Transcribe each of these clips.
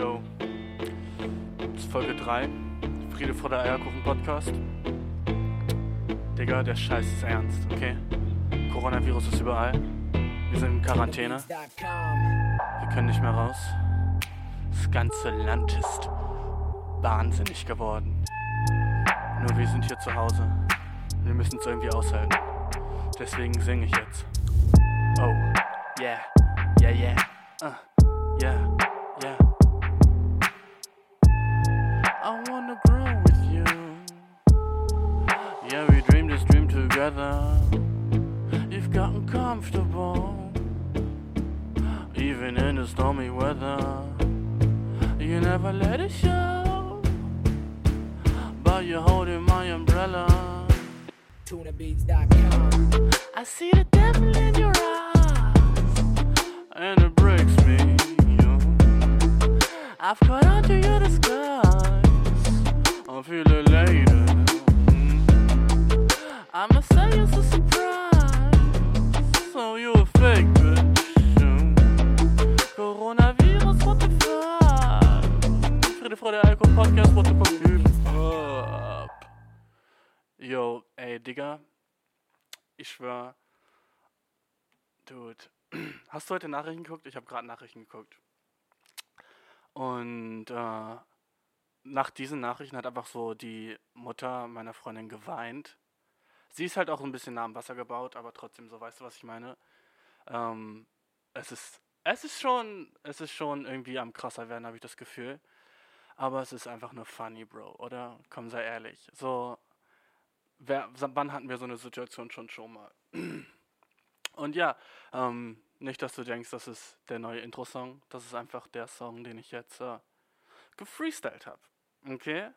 Yo. Das ist Folge 3. Friede vor der Eierkuchen Podcast. Digga, der Scheiß ist ernst, okay? Coronavirus ist überall. Wir sind in Quarantäne. Wir können nicht mehr raus. Das ganze Land ist wahnsinnig geworden. Nur wir sind hier zu Hause. Wir müssen es irgendwie aushalten. Deswegen singe ich jetzt. Oh, yeah, yeah, yeah, uh, TunaBeats.com. I see the du heute Nachrichten geguckt? Ich habe gerade Nachrichten geguckt. Und äh, nach diesen Nachrichten hat einfach so die Mutter meiner Freundin geweint. Sie ist halt auch ein bisschen nah am Wasser gebaut, aber trotzdem so, weißt du, was ich meine? Ähm, es ist, es ist schon, es ist schon irgendwie am krasser werden, habe ich das Gefühl. Aber es ist einfach nur funny, Bro, oder? Komm, sei ehrlich. So, wer, wann hatten wir so eine Situation schon schon mal? Und ja, ähm, nicht, dass du denkst, das ist der neue Intro-Song. Das ist einfach der Song, den ich jetzt äh, gefreestylt habe. Okay?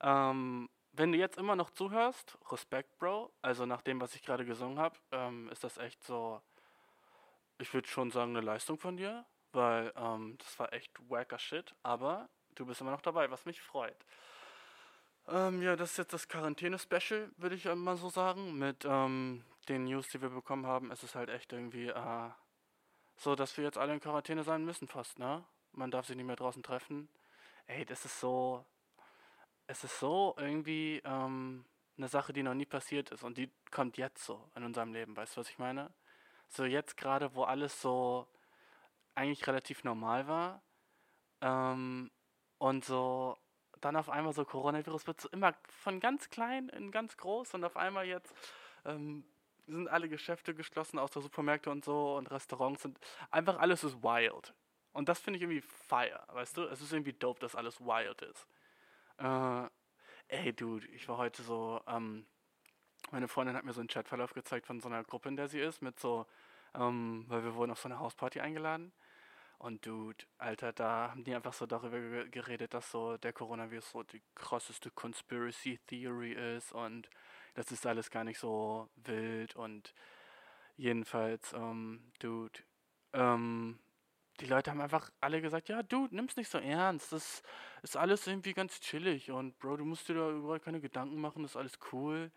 Ähm, wenn du jetzt immer noch zuhörst, Respekt, Bro. Also nach dem, was ich gerade gesungen habe, ähm, ist das echt so, ich würde schon sagen, eine Leistung von dir, weil ähm, das war echt wacker Shit. Aber du bist immer noch dabei, was mich freut. Ähm, ja, das ist jetzt das Quarantäne-Special, würde ich mal so sagen. Mit ähm, den News, die wir bekommen haben, ist es halt echt irgendwie äh, so, dass wir jetzt alle in Quarantäne sein müssen fast, ne? Man darf sich nicht mehr draußen treffen. Ey, das ist so, es ist so irgendwie ähm, eine Sache, die noch nie passiert ist und die kommt jetzt so in unserem Leben, weißt du, was ich meine? So jetzt gerade, wo alles so eigentlich relativ normal war ähm, und so dann auf einmal so Coronavirus wird so immer von ganz klein in ganz groß und auf einmal jetzt ähm, sind alle Geschäfte geschlossen, außer Supermärkte und so und Restaurants und einfach alles ist wild. Und das finde ich irgendwie fire, weißt du? Es ist irgendwie dope, dass alles wild ist. Äh, ey, Dude, ich war heute so, ähm, meine Freundin hat mir so einen Chatverlauf gezeigt von so einer Gruppe, in der sie ist, mit so, ähm, weil wir wurden auf so eine Hausparty eingeladen. Und Dude, Alter, da haben die einfach so darüber ge- geredet, dass so der Coronavirus so die krasseste Conspiracy Theory ist und das ist alles gar nicht so wild und jedenfalls, ähm, Dude, ähm, die Leute haben einfach alle gesagt, ja, Dude, nimm's nicht so ernst, das ist alles irgendwie ganz chillig und Bro, du musst dir da überall keine Gedanken machen, das ist alles cool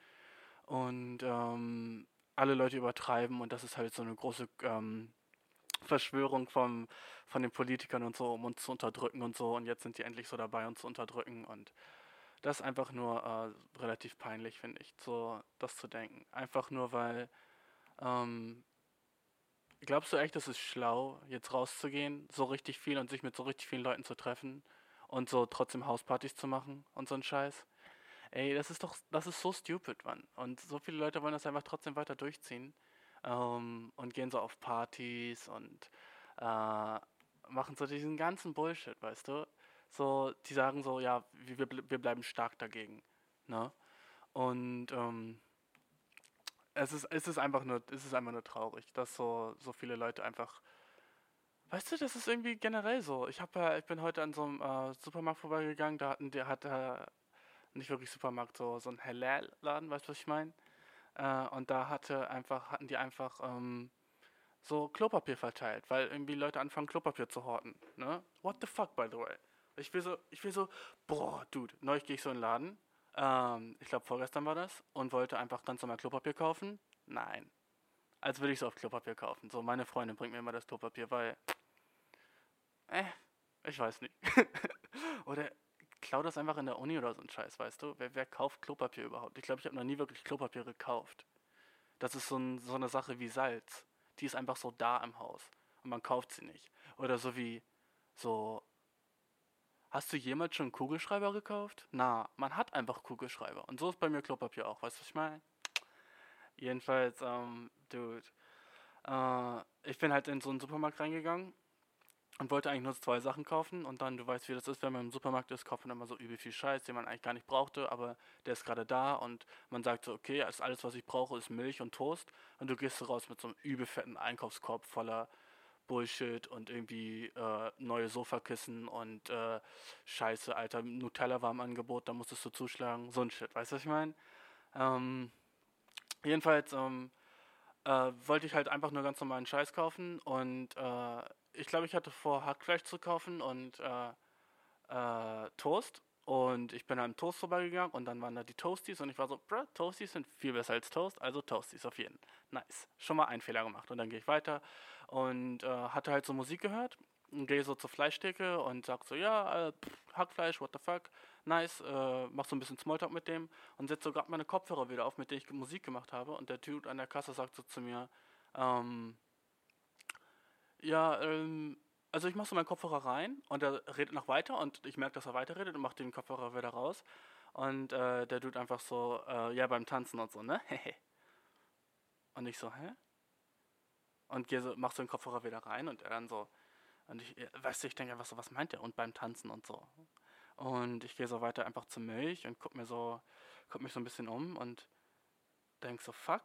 und ähm, alle Leute übertreiben und das ist halt so eine große ähm, Verschwörung vom, von den Politikern und so, um uns zu unterdrücken und so. Und jetzt sind die endlich so dabei, uns zu unterdrücken. Und das ist einfach nur äh, relativ peinlich, finde ich, so das zu denken. Einfach nur, weil, ähm, glaubst du echt, es ist schlau, jetzt rauszugehen, so richtig viel und sich mit so richtig vielen Leuten zu treffen und so trotzdem Hauspartys zu machen und so ein Scheiß? Ey, das ist doch, das ist so stupid, Mann. Und so viele Leute wollen das einfach trotzdem weiter durchziehen ähm, und gehen so auf Partys und äh, machen so diesen ganzen Bullshit, weißt du? So, die sagen so, ja, wir, wir ble- wir bleiben stark dagegen, ne? Und ähm, es ist, es ist einfach nur, es ist einfach nur traurig, dass so, so viele Leute einfach, weißt du, das ist irgendwie generell so. Ich habe ja, ich bin heute an so einem äh, Supermarkt vorbeigegangen, da hatten, der hat äh, nicht wirklich Supermarkt, so, so ein Halal-Laden, weißt du, was ich meine? Äh, und da hatte einfach, hatten die einfach ähm, so Klopapier verteilt, weil irgendwie Leute anfangen, Klopapier zu horten. Ne? What the fuck, by the way? Ich will so, ich will so, boah, Dude, neulich gehe ich so in den Laden, ähm, ich glaube vorgestern war das, und wollte einfach ganz normal Klopapier kaufen. Nein. Als würde ich so auf Klopapier kaufen. So, meine Freundin bringt mir immer das Klopapier, weil, äh, Ich weiß nicht. oder klau das einfach in der Uni oder so ein Scheiß, weißt du? Wer, wer kauft Klopapier überhaupt? Ich glaube, ich habe noch nie wirklich Klopapier gekauft. Das ist so, ein, so eine Sache wie Salz. Die ist einfach so da im Haus. Und man kauft sie nicht. Oder so wie so. Hast du jemals schon Kugelschreiber gekauft? Na, man hat einfach Kugelschreiber. Und so ist bei mir Klopapier auch. Weißt du, was ich meine? Jedenfalls, ähm, dude. Äh, ich bin halt in so einen Supermarkt reingegangen und wollte eigentlich nur zwei Sachen kaufen und dann, du weißt, wie das ist, wenn man im Supermarkt ist, kauft man immer so übel viel Scheiß, den man eigentlich gar nicht brauchte, aber der ist gerade da und man sagt so, okay, alles, was ich brauche, ist Milch und Toast und du gehst raus mit so einem übel fetten Einkaufskorb voller Bullshit und irgendwie äh, neue Sofakissen und äh, Scheiße, Alter, Nutella war im Angebot, da musstest du zuschlagen, so ein Shit, weißt du, was ich meine? Ähm, jedenfalls, ähm, äh, wollte ich halt einfach nur ganz normalen Scheiß kaufen und äh, ich glaube, ich hatte vor, Hackfleisch zu kaufen und äh, äh, Toast. Und ich bin an einem Toast vorbeigegangen und dann waren da die Toasties und ich war so, bruh, Toasties sind viel besser als Toast, also Toasties auf jeden. Nice. Schon mal einen Fehler gemacht. Und dann gehe ich weiter und äh, hatte halt so Musik gehört und gehe so zur Fleischtheke und sag so, ja, äh, pff, Hackfleisch, what the fuck, nice, äh, mach so ein bisschen Smalltalk mit dem und setze so gerade meine Kopfhörer wieder auf, mit denen ich Musik gemacht habe und der Dude an der Kasse sagt so zu mir, ähm, ja, ähm, also ich mache so meinen Kopfhörer rein und er redet noch weiter und ich merke, dass er weiterredet und mache den Kopfhörer wieder raus. Und äh, der tut einfach so, äh, ja, beim Tanzen und so, ne? und ich so, hä? Und gehe so, mach so den Kopfhörer wieder rein und er dann so, und ich, weißt du, ich denke einfach so, was meint der? Und beim Tanzen und so. Und ich gehe so weiter einfach zur Milch und guck mir so, guck mich so ein bisschen um und denk so, fuck,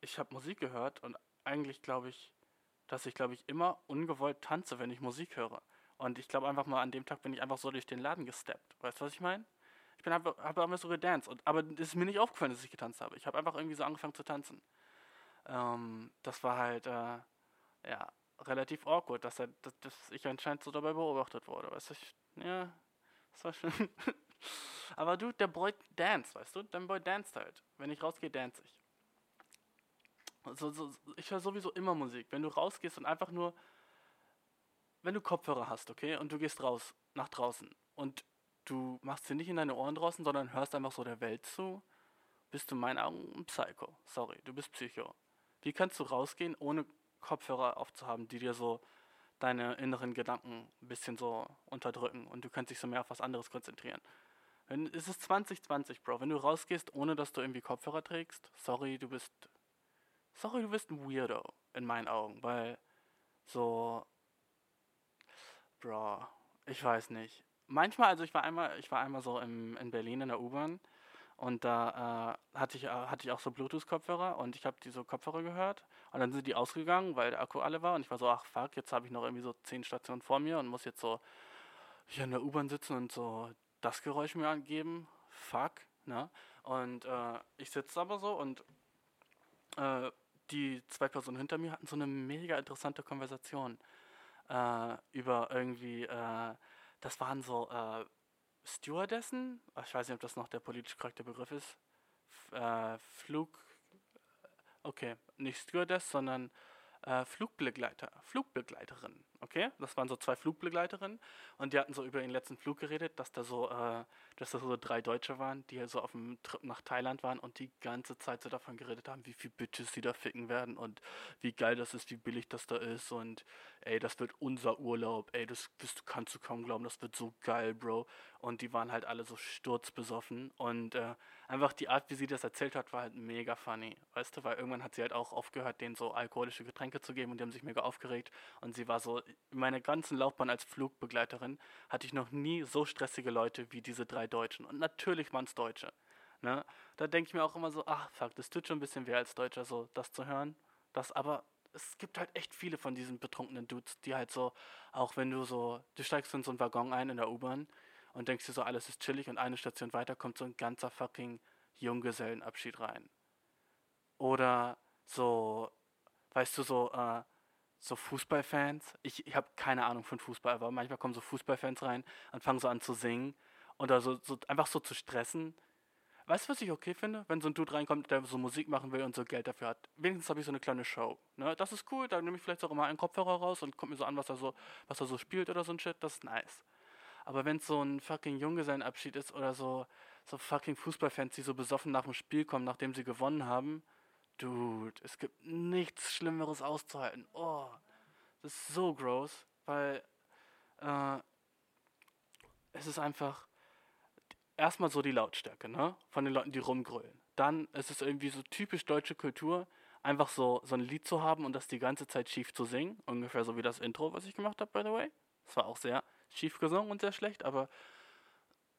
ich habe Musik gehört und eigentlich glaube ich, dass ich, glaube ich, immer ungewollt tanze, wenn ich Musik höre. Und ich glaube einfach mal, an dem Tag bin ich einfach so durch den Laden gesteppt. Weißt du, was ich meine? Ich bin habe einfach so gedanced. Und, aber es ist mir nicht aufgefallen, dass ich getanzt habe. Ich habe einfach irgendwie so angefangen zu tanzen. Ähm, das war halt, äh, ja, relativ awkward, dass, er, dass, dass, ich anscheinend so dabei beobachtet wurde. Weißt du, ich, ja, das war schon. aber du, der Boy dance, weißt du? Der Boy danced halt. Wenn ich rausgehe, dance ich. So, so, ich höre sowieso immer Musik. Wenn du rausgehst und einfach nur, wenn du Kopfhörer hast, okay, und du gehst raus, nach draußen und du machst sie nicht in deine Ohren draußen, sondern hörst einfach so der Welt zu, bist du in meinen Augen ein Psycho. Sorry, du bist Psycho. Wie kannst du rausgehen, ohne Kopfhörer aufzuhaben, die dir so deine inneren Gedanken ein bisschen so unterdrücken und du kannst dich so mehr auf was anderes konzentrieren? Wenn, es ist 2020, Bro. Wenn du rausgehst, ohne dass du irgendwie Kopfhörer trägst, sorry, du bist sorry, du bist ein Weirdo in meinen Augen, weil so, bro, ich weiß nicht. Manchmal, also ich war einmal, ich war einmal so im, in Berlin in der U-Bahn und da äh, hatte, ich, äh, hatte ich auch so Bluetooth-Kopfhörer und ich habe diese Kopfhörer gehört und dann sind die ausgegangen, weil der Akku alle war und ich war so, ach fuck, jetzt habe ich noch irgendwie so zehn Stationen vor mir und muss jetzt so hier in der U-Bahn sitzen und so das Geräusch mir angeben. Fuck, ne? Und äh, ich sitze aber so und äh, die zwei Personen hinter mir hatten so eine mega interessante Konversation äh, über irgendwie, äh, das waren so äh, Stewardessen, ich weiß nicht, ob das noch der politisch korrekte Begriff ist, F äh, Flug, okay, nicht Stewardess, sondern äh, Flugbegleiter, Flugbegleiterin, okay? Das waren so zwei Flugbegleiterinnen und die hatten so über den letzten Flug geredet, dass da so, äh, dass da so drei Deutsche waren, die so auf dem Trip nach Thailand waren und die ganze Zeit so davon geredet haben, wie viel Bitches sie da ficken werden und wie geil das ist, wie billig das da ist und ey, das wird unser Urlaub, ey, das, das kannst du kaum glauben, das wird so geil, Bro. Und die waren halt alle so sturzbesoffen und äh, einfach die Art, wie sie das erzählt hat, war halt mega funny, weißt du, weil irgendwann hat sie halt auch aufgehört, denen so alkoholische Getränke zu geben und die haben sich mega aufgeregt und sie war so, in meiner ganzen Laufbahn als Flugbegleiterin hatte ich noch nie so stressige Leute wie diese drei Deutschen. Und natürlich waren es Deutsche, ne, da denke ich mir auch immer so, ach fuck, das tut schon ein bisschen weh als Deutscher so, das zu hören, das aber es gibt halt echt viele von diesen betrunkenen Dudes, die halt so, auch wenn du so, du steigst in so einen Waggon ein in der U-Bahn und denkst dir so, alles ist chillig und eine Station weiter kommt so ein ganzer fucking Junggesellenabschied rein. Oder so, weißt du, so, äh, so Fußballfans. Ich, ich habe keine Ahnung von Fußball, aber manchmal kommen so Fußballfans rein und fangen so an zu singen oder so, so einfach so zu stressen weißt du, was ich okay finde? Wenn so ein Dude reinkommt, der so Musik machen will und so Geld dafür hat. Wenigstens habe ich so eine kleine Show. Ne? Das ist cool, da nehme ich vielleicht auch immer einen Kopfhörer raus und gucke mir so an, was er so, was er so spielt oder so ein Shit. Das ist nice. Aber wenn es so ein fucking Junggesellenabschied ist oder so, so fucking Fußballfans, die so besoffen nach dem Spiel kommen, nachdem sie gewonnen haben, dude, es gibt nichts Schlimmeres auszuhalten. Oh, das ist so gross, weil äh, es ist einfach erstmal so die Lautstärke, ne? Von den Leuten, die rumgrölen. Dann ist es irgendwie so typisch deutsche Kultur, einfach so, so ein Lied zu haben und das die ganze Zeit schief zu singen. Ungefähr so wie das Intro, was ich gemacht habe, by the way. Das war auch sehr schief gesungen und sehr schlecht, aber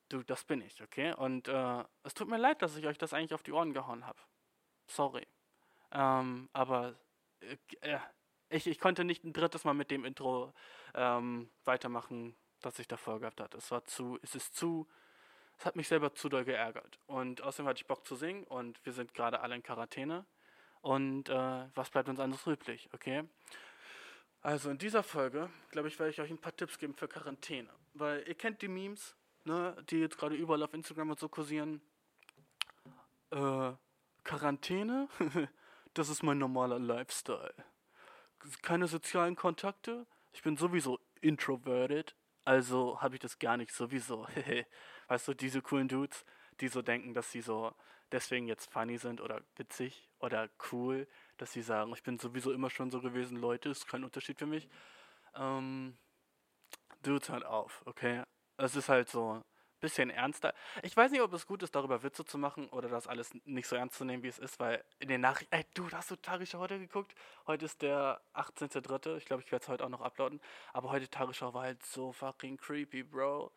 du, das bin ich, okay? Und äh, es tut mir leid, dass ich euch das eigentlich auf die Ohren gehauen habe. Sorry. Ähm, aber äh, ich, ich konnte nicht ein drittes Mal mit dem Intro ähm, weitermachen, das ich davor gehabt hatte. Es war zu, es ist zu, es hat mich selber zu doll geärgert. Und außerdem hatte ich Bock zu singen und wir sind gerade alle in Quarantäne. Und äh, was bleibt uns anderes übrig, okay? Also in dieser Folge, glaube ich, werde ich euch ein paar Tipps geben für Quarantäne. Weil ihr kennt die Memes, ne, die jetzt gerade überall auf Instagram und so kursieren. Äh, Quarantäne? das ist mein normaler Lifestyle. Keine sozialen Kontakte? Ich bin sowieso introverted, also habe ich das gar nicht sowieso. weißt du, diese coolen Dudes, die so denken, dass sie so deswegen jetzt funny sind oder witzig oder cool, dass sie sagen, ich bin sowieso immer schon so gewesen, Leute, ist kein Unterschied für mich. Ähm, Dudes halt auf, okay? Es ist halt so bisschen ernster. Ich weiß nicht, ob es gut ist, darüber Witze zu machen oder das alles nicht so ernst zu nehmen, wie es ist, weil in den Nachrichten, ey, du, hast du Tagesschau heute geguckt? Heute ist der 18.3., ich glaube, ich werde es heute auch noch uploaden, aber heute Tagesschau war halt so fucking creepy, Bro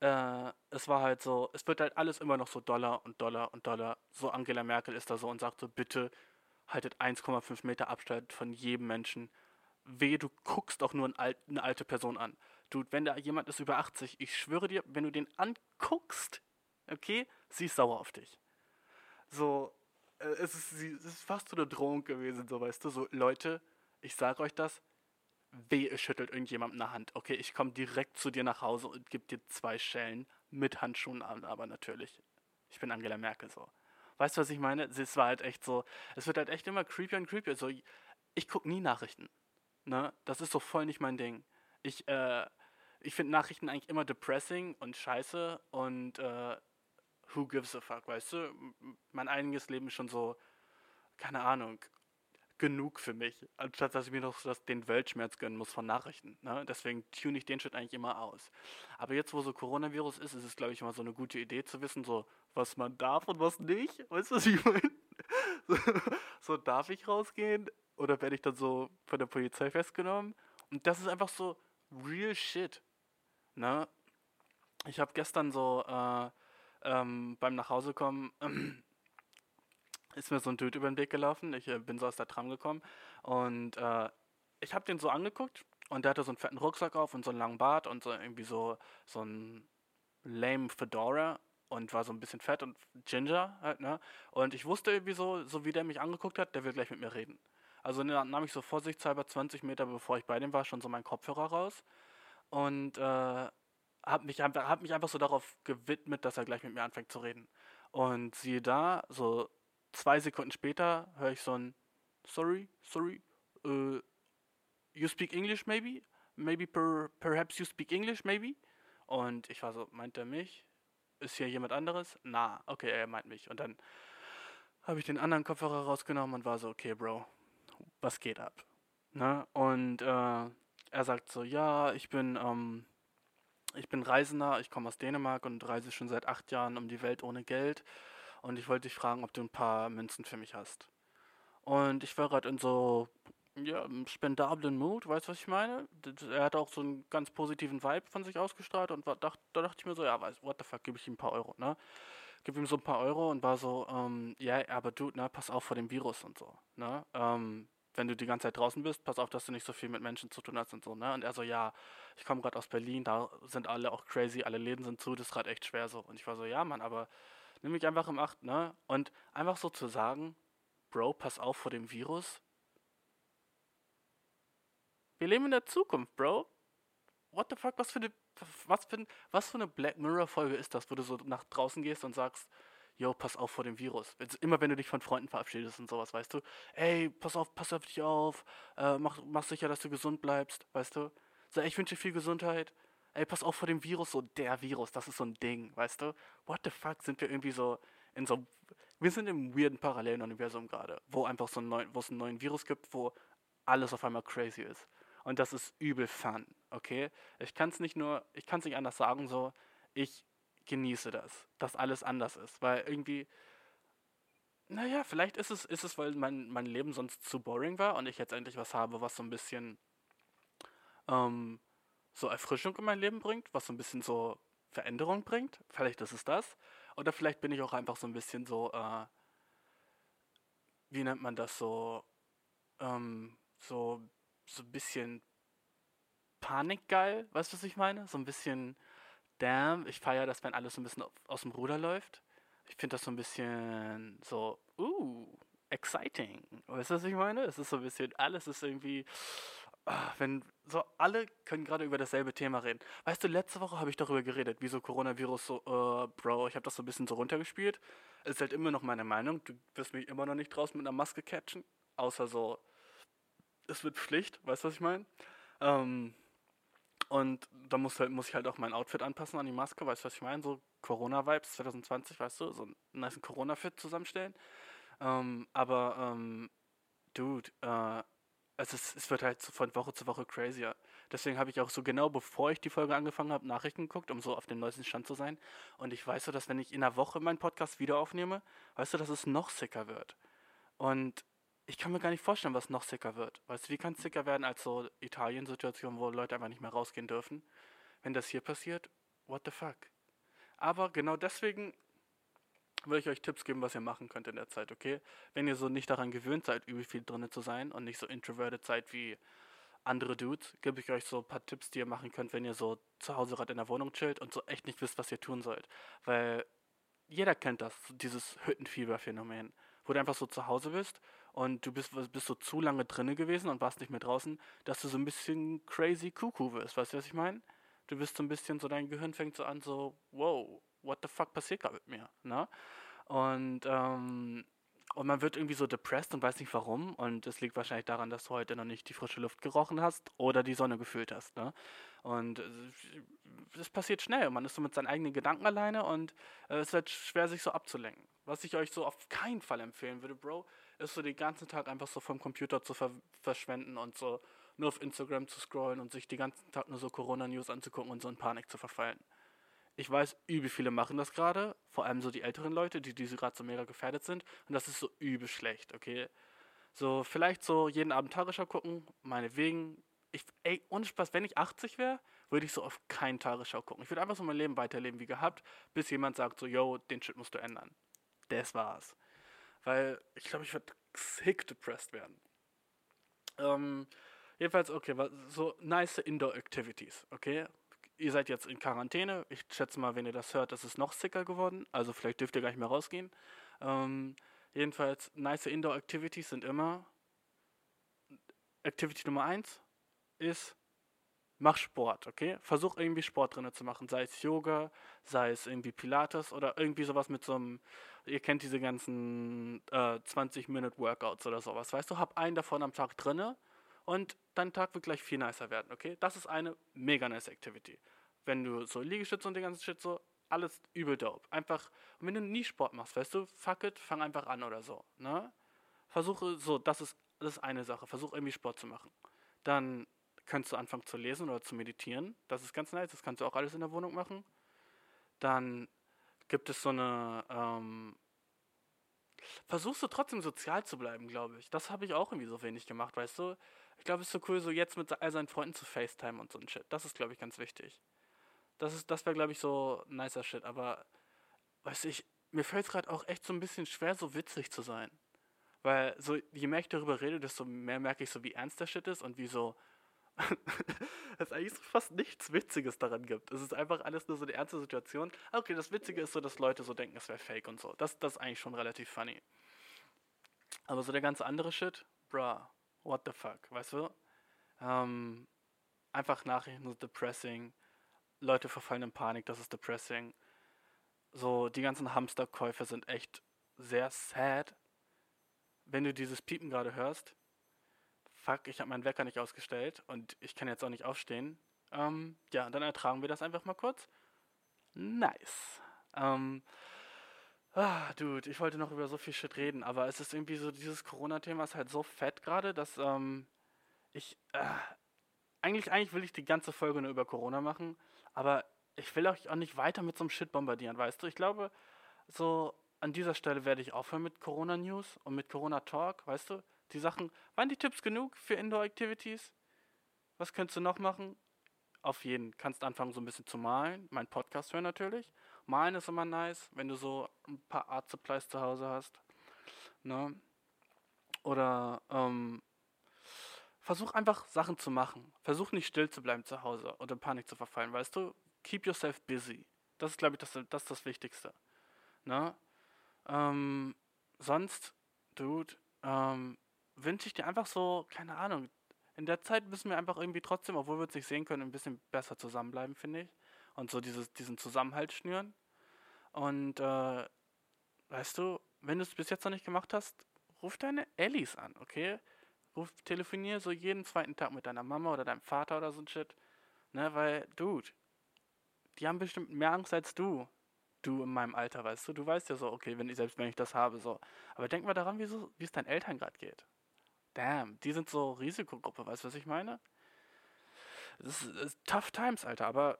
äh, es war halt so, es wird halt alles immer noch so Dollar und Dollar und Dollar. So Angela Merkel ist da so und sagt so, bitte haltet 1,5 Meter Abstand von jedem Menschen. Wehe, du guckst auch nur eine alte Person an. Du, wenn da jemand ist über 80, ich schwöre dir, wenn du den anguckst, okay, sie ist sauer auf dich. So, äh, es, ist, es ist fast so eine Drohung gewesen, so weißt du, so Leute, ich sage euch das, weh, es schüttelt irgendjemand eine Hand. Okay, ich komme direkt zu dir nach Hause und gebe dir zwei Schellen mit Handschuhen an, aber natürlich. Ich bin Angela Merkel so. Weißt du, was ich meine? Es war halt echt so, es wird halt echt immer creepier und creepier. So, ich gucke nie Nachrichten. Ne? Das ist so voll nicht mein Ding. Ich, äh, ich finde Nachrichten eigentlich immer depressing und scheiße und äh, who gives a fuck, weißt du? Mein einiges Leben ist schon so, keine Ahnung, genug für mich, anstatt dass ich mir noch das, den Weltschmerz gönnen muss von Nachrichten. Ne? Deswegen tune ich den Shit eigentlich immer aus. Aber jetzt, wo so Coronavirus ist, ist es, glaube ich, immer so eine gute Idee zu wissen, so, was man darf und was nicht. Weißt du, was ich meine? So, so, darf ich rausgehen oder werde ich dann so von der Polizei festgenommen? Und das ist einfach so real shit. Ne? Ich habe gestern so äh, ähm, beim Nachhausekommen ist mir so ein Dude über den Weg gelaufen. Ich äh, bin so aus der Tram gekommen und äh, ich habe den so angeguckt und der hatte so einen fetten Rucksack auf und so einen langen Bart und so irgendwie so, so ein lame Fedora und war so ein bisschen fett und Ginger halt, ne? Und ich wusste irgendwie so, so wie der mich angeguckt hat, der will gleich mit mir reden. Also ne, nahm ich so vorsichtshalber 20 Meter, bevor ich bei dem war, schon so meinen Kopfhörer raus und äh, habe mich, hab mich einfach so darauf gewidmet, dass er gleich mit mir anfängt zu reden. Und siehe da, so zwei Sekunden später höre ich so ein Sorry, sorry, uh, you speak English maybe? Maybe per, perhaps you speak English maybe? Und ich war so, meint er mich? Ist hier jemand anderes? Na, okay, er meint mich. Und dann habe ich den anderen Kopfhörer rausgenommen und war so, okay, Bro, was geht ab? Ne? Und äh, er sagt so, ja, ich bin, ähm, ich bin Reisender, ich komme aus Dänemark und reise schon seit acht Jahren um die Welt ohne Geld und ich wollte dich fragen, ob du ein paar Münzen für mich hast. Und ich war gerade in so ja, spendablen Mood, weißt du, was ich meine? Er hat auch so einen ganz positiven Vibe von sich ausgestrahlt und war, dacht, da dachte ich mir so, ja, weiß, what the fuck, gebe ich ihm ein paar Euro, ne? Gib ihm so ein paar Euro und war so, ähm, ja, aber du, ne, pass auf vor dem Virus und so, ne? Ähm, wenn du die ganze Zeit draußen bist, pass auf, dass du nicht so viel mit Menschen zu tun hast und so, ne? Und er so, ja, ich komme gerade aus Berlin, da sind alle auch crazy, alle Läden sind zu, das ist gerade echt schwer so. Und ich war so, ja, Mann, aber nimm mich einfach im Acht, ne? Und einfach so zu sagen, Bro, pass auf vor dem Virus. Wir leben in der Zukunft, Bro. What the fuck, was für eine, was für, was für eine Black Mirror Folge ist das, wo du so nach draußen gehst und sagst, yo, pass auf vor dem Virus. Immer wenn du dich von Freunden verabschiedest und sowas, weißt du, ey, pass auf, pass auf dich auf, äh, mach, mach sicher, dass du gesund bleibst, weißt du. So, ey, ich wünsche dir viel Gesundheit. Ey, pass auf vor dem Virus, so der Virus, das ist so ein Ding, weißt du. What the fuck, sind wir irgendwie so in so, wir sind im weirden Paralleluniversum gerade, wo einfach so ein neu, wo es einen neuen Virus gibt, wo alles auf einmal crazy ist. Und das ist übel fun, okay? Ich kann es nicht nur, ich kann es nicht anders sagen, so, ich genieße das, dass alles anders ist, weil irgendwie, naja, vielleicht ist es, ist es, weil mein, mein Leben sonst zu boring war und ich jetzt endlich was habe, was so ein bisschen ähm, so Erfrischung in mein Leben bringt, was so ein bisschen so Veränderung bringt. Vielleicht ist es das. Oder vielleicht bin ich auch einfach so ein bisschen so, äh, wie nennt man das so, ähm, so, so ein bisschen panikgeil, weißt du, was ich meine? So ein bisschen, damn, ich feiere das, wenn alles so ein bisschen aus dem Ruder läuft. Ich finde das so ein bisschen so, uh, exciting. Weißt du, was ich meine? Es ist so ein bisschen, alles ist irgendwie, ah, wenn so alle können gerade über dasselbe Thema reden. Weißt du, letzte Woche habe ich darüber geredet, wie so Coronavirus so, uh, Bro, ich habe das so ein bisschen so runtergespielt. Es ist halt immer noch meine Meinung. Du wirst mich immer noch nicht draußen mit einer Maske catchen, außer so, es wird Pflicht. Weißt du, was ich meine? Ähm, und da muss, halt, muss ich halt auch mein Outfit anpassen an die Maske, weißt du, was ich meine? So Corona-Vibes 2020, weißt du, so einen nice Corona-Fit zusammenstellen. Ähm, aber, ähm, Dude, äh, es, ist, es wird halt von Woche zu Woche crazier. Deswegen habe ich auch so genau bevor ich die Folge angefangen habe, Nachrichten geguckt, um so auf dem neuesten Stand zu sein. Und ich weiß so, dass wenn ich in einer Woche meinen Podcast wieder aufnehme, weißt du, dass es noch sicker wird. Und ich kann mir gar nicht vorstellen, was noch sicker wird. Weißt du, wie kann es sicker werden als so Italien-Situation, wo Leute einfach nicht mehr rausgehen dürfen? Wenn das hier passiert, what the fuck? Aber genau deswegen will ich euch Tipps geben, was ihr machen könnt in der Zeit, okay? Wenn ihr so nicht daran gewöhnt seid, übel viel drinnen zu sein und nicht so introverted seid wie andere Dudes, gebe ich euch so ein paar Tipps, die ihr machen könnt, wenn ihr so zu Hause gerade in der Wohnung chillt und so echt nicht wisst, was ihr tun sollt. Weil jeder kennt das, dieses Hüttenfieber-Phänomen, wo du einfach so zu Hause bist und du bist, bist so zu lange drinne gewesen und warst nicht mehr draußen, dass du so ein bisschen crazy Kuckuck wirst. Weißt du, was ich meine? Du bist so ein bisschen so, dein Gehirn fängt so an, so, wow, what the fuck passiert gerade mit mir? Ne? Und, ähm, und man wird irgendwie so depressed und weiß nicht warum. Und es liegt wahrscheinlich daran, dass du heute noch nicht die frische Luft gerochen hast oder die Sonne gefühlt hast. Ne? Und es passiert schnell. Man ist so mit seinen eigenen Gedanken alleine und äh, es wird schwer, sich so abzulenken. Was ich euch so auf keinen Fall empfehlen würde, Bro, ist so den ganzen Tag einfach so vom Computer zu ver verschwenden und so nur auf Instagram zu scrollen und sich den ganzen Tag nur so Corona-News anzugucken und so in Panik zu verfallen. Ich weiß, übel viele machen das gerade, vor allem so die älteren Leute, die, die gerade so mega gefährdet sind. Und das ist so übel schlecht, okay? So, vielleicht so jeden Abend Tagesschau gucken, meinetwegen. Ich, ey, ohne Spaß, wenn ich 80 wäre, würde ich so auf keinen Tagesschau gucken. Ich würde einfach so mein Leben weiterleben wie gehabt, bis jemand sagt so, yo, den Shit musst du ändern. Das war's. Weil ich glaube, ich würde sick depressed werden. Ähm, jedenfalls, okay, so nice Indoor-Activities, okay? Ihr seid jetzt in Quarantäne. Ich schätze mal, wenn ihr das hört, ist es noch sicker geworden. Also vielleicht dürft ihr gar nicht mehr rausgehen. Ähm, jedenfalls, nice Indoor-Activities sind immer Activity Nummer 1 ist mach Sport, okay? Versuch irgendwie Sport drin zu machen, sei es Yoga, sei es irgendwie Pilates oder irgendwie sowas mit so einem, ihr kennt diese ganzen äh, 20-Minute-Workouts oder sowas, weißt du? Hab einen davon am Tag drinne und dein Tag wird gleich viel nicer werden, okay? Das ist eine mega nice Activity. Wenn du so Liegestütze und den ganzen Shit so, alles übel dope. Einfach, und wenn du nie Sport machst, weißt du, fuck it, fang einfach an oder so, ne? Versuche so, das ist, das ist eine Sache, versuch irgendwie Sport zu machen. Dann kannst du anfangen zu lesen oder zu meditieren. Das ist ganz nice, das kannst du auch alles in der Wohnung machen. Dann gibt es so eine, ähm, versuchst du trotzdem sozial zu bleiben, glaube ich. Das habe ich auch irgendwie so wenig gemacht, weißt du? Ich glaube, es ist so cool, so jetzt mit all seinen Freunden zu FaceTime und so ein Shit. Das ist, glaube ich, ganz wichtig. Das das wäre, glaube ich, so nicer Shit. Aber, weißt du, ich, mir fällt es gerade auch echt so ein bisschen schwer, so witzig zu sein. Weil, so, je mehr ich darüber rede, desto mehr merke ich so, wie ernst der Shit ist und wie so, es eigentlich fast nichts Witziges daran gibt. Es ist einfach alles nur so eine ernste Situation. Okay, das Witzige ist so, dass Leute so denken, es wäre fake und so. Das, das ist eigentlich schon relativ funny. Aber so der ganze andere Shit, bruh, what the fuck, weißt du? Ähm, einfach Nachrichten so depressing. Leute verfallen in Panik, das ist depressing. so die ganzen Hamsterkäufe sind echt sehr sad. Wenn du dieses Piepen gerade hörst, fuck, ich habe meinen Wecker nicht ausgestellt und ich kann jetzt auch nicht aufstehen. Ähm, ja, dann ertragen wir das einfach mal kurz. Nice. Ähm, ah, dude, ich wollte noch über so viel Shit reden, aber es ist irgendwie so, dieses Corona-Thema ist halt so fett gerade, dass ähm, ich, äh, eigentlich, eigentlich will ich die ganze Folge nur über Corona machen, aber ich will euch auch nicht weiter mit so einem Shit bombardieren, weißt du? Ich glaube, so an dieser Stelle werde ich aufhören mit Corona-News und mit Corona-Talk, weißt du? Die Sachen, waren die Tipps genug für Indoor-Activities? Was könntest du noch machen? Auf jeden, kannst anfangen so ein bisschen zu malen, mein Podcast hören natürlich. Malen ist immer nice, wenn du so ein paar Art Supplies zu Hause hast. Ne? Oder ähm, versuch einfach Sachen zu machen. Versuch nicht still zu bleiben zu Hause oder in Panik zu verfallen, weißt du? Keep yourself busy. Das ist, glaube ich, das, das, ist das Wichtigste. Ne? Ähm, sonst, Dude, ähm, wünsche ich dir einfach so, keine Ahnung, in der Zeit müssen wir einfach irgendwie trotzdem, obwohl wir uns nicht sehen können, ein bisschen besser zusammenbleiben, finde ich. Und so dieses, diesen Zusammenhalt schnüren. Und äh, weißt du, wenn du es bis jetzt noch nicht gemacht hast, ruf deine Ellis an, okay? Ruf, telefonier so jeden zweiten Tag mit deiner Mama oder deinem Vater oder so ein Shit. Ne, weil, dude, die haben bestimmt mehr Angst als du. Du in meinem Alter, weißt du? Du weißt ja so, okay, wenn ich, selbst wenn ich das habe, so. Aber denk mal daran, wie es deinen Eltern gerade geht. Damn, die sind so Risikogruppe, weißt du, was ich meine? Es ist, ist, tough times, Alter, aber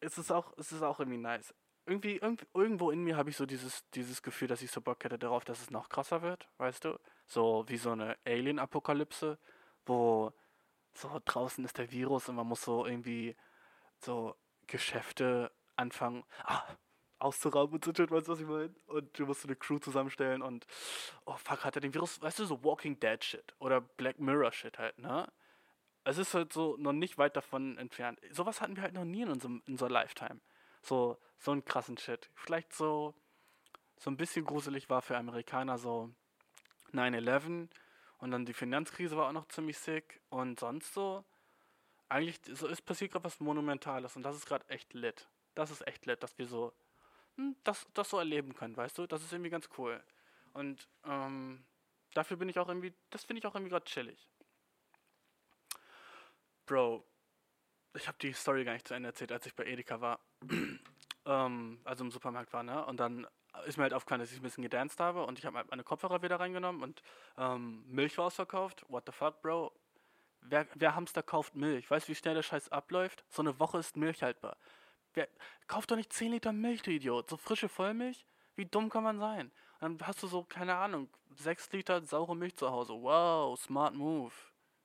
es ist auch, es ist auch irgendwie nice. Irgendwie, irgend, irgendwo in mir habe ich so dieses, dieses Gefühl, dass ich so Bock hätte darauf, dass es noch krasser wird, weißt du? So wie so eine Alien-Apokalypse, wo so draußen ist der Virus und man muss so irgendwie so Geschäfte anfangen ah, auszurauben und so shit, weißt du, was ich meine? Und du musst eine Crew zusammenstellen und oh fuck, hat er den Virus, weißt du, so Walking Dead Shit oder Black Mirror Shit halt, ne? Es ist halt so noch nicht weit davon entfernt. Sowas hatten wir halt noch nie in unserem, in unserer Lifetime. So, so einen krassen Shit. Vielleicht so, so ein bisschen gruselig war für Amerikaner so 9-11 und dann die Finanzkrise war auch noch ziemlich sick und sonst so eigentlich so ist passiert gerade was Monumentales und das ist gerade echt lit. Das ist echt lit, dass wir so das, das so erleben können, weißt du? Das ist irgendwie ganz cool. Und ähm, dafür bin ich auch irgendwie, das finde ich auch irgendwie gerade chillig. Bro, ich habe die Story gar nicht zu Ende erzählt, als ich bei Edeka war. ähm, also im Supermarkt war, ne? Und dann ist mir halt aufgefallen, dass ich ein bisschen gedanced habe und ich habe meine Kopfhörer wieder reingenommen und ähm, Milch war ausverkauft. What the fuck, Bro? Wer, wer Hamster kauft Milch? Weißt du, wie schnell der Scheiß abläuft? So eine Woche ist Milch haltbar. Wer, kauft doch nicht 10 Liter Milch, du Idiot. So frische Vollmilch? Wie dumm kann man sein? dann hast du so, keine Ahnung, 6 Liter saure Milch zu Hause. Wow, smart move.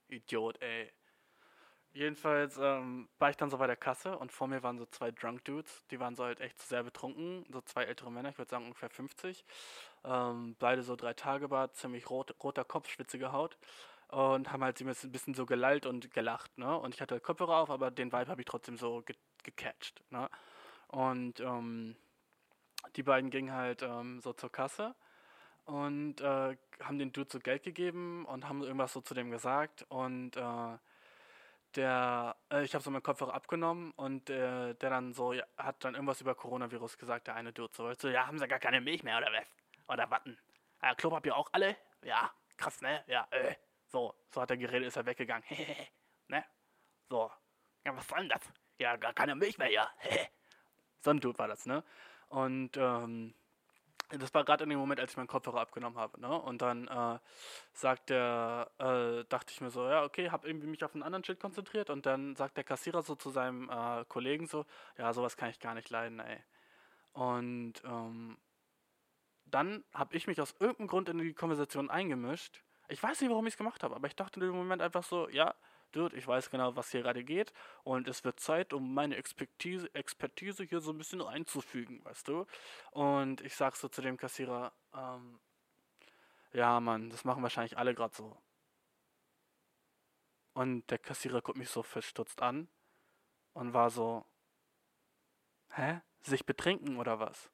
Idiot, ey. Jedenfalls ähm, war ich dann so bei der Kasse und vor mir waren so zwei Drunk Dudes, die waren so halt echt sehr betrunken, so zwei ältere Männer, ich würde sagen ungefähr 50. Ähm, beide so drei Tage Bart, ziemlich rot, roter Kopf, schwitzige Haut und haben halt sie ein bisschen so gelallt und gelacht, ne? Und ich hatte Kopfhörer auf, aber den Vibe habe ich trotzdem so gecatcht, ne? Und ähm, die beiden gingen halt ähm, so zur Kasse und äh, haben den Dude so Geld gegeben und haben irgendwas so zu dem gesagt und äh, der, äh, ich habe so meinen Kopfhörer abgenommen und äh, der dann so ja, hat dann irgendwas über Coronavirus gesagt, der eine Dude so, so ja, haben sie gar keine Milch mehr oder was? Oder warten? Ja, Klopapier auch alle? Ja, krass, ne? Ja, äh. So, so hat er geredet, ist er weggegangen. ne? So. Ja, was soll denn das? Ja, gar keine Milch mehr, ja. so ein Dude war das, ne? Und ähm, das war gerade in dem Moment, als ich meinen Kopfhörer abgenommen habe, ne? Und dann äh, sagt der, äh, dachte ich mir so, ja, okay, habe irgendwie mich auf einen anderen Schild konzentriert und dann sagt der Kassierer so zu seinem äh, Kollegen so, ja, sowas kann ich gar nicht leiden, ey. Und ähm, dann habe ich mich aus irgendeinem Grund in die Konversation eingemischt ich weiß nicht, warum ich es gemacht habe, aber ich dachte in dem Moment einfach so, ja, Dude, ich weiß genau, was hier gerade geht und es wird Zeit, um meine Expertise, Expertise hier so ein bisschen einzufügen, weißt du? Und ich sag so zu dem Kassierer, ähm, ja, Mann, das machen wahrscheinlich alle gerade so. Und der Kassierer guckt mich so verstutzt an und war so, hä? Sich betrinken oder was?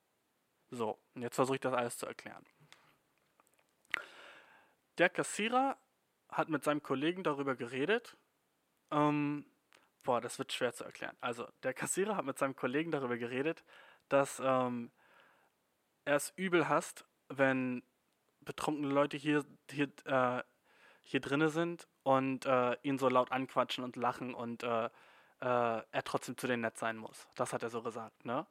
So, und jetzt versuche ich das alles zu erklären. Der Kassierer hat mit seinem Kollegen darüber geredet. Ähm, boah, das wird schwer zu erklären. Also, der Kassierer hat mit seinem Kollegen darüber geredet, dass ähm, er es übel hasst, wenn betrunkene Leute hier, hier, äh, hier drinne sind und äh, ihn so laut anquatschen und lachen und äh, äh, er trotzdem zu denen nett sein muss. Das hat er so gesagt, ne?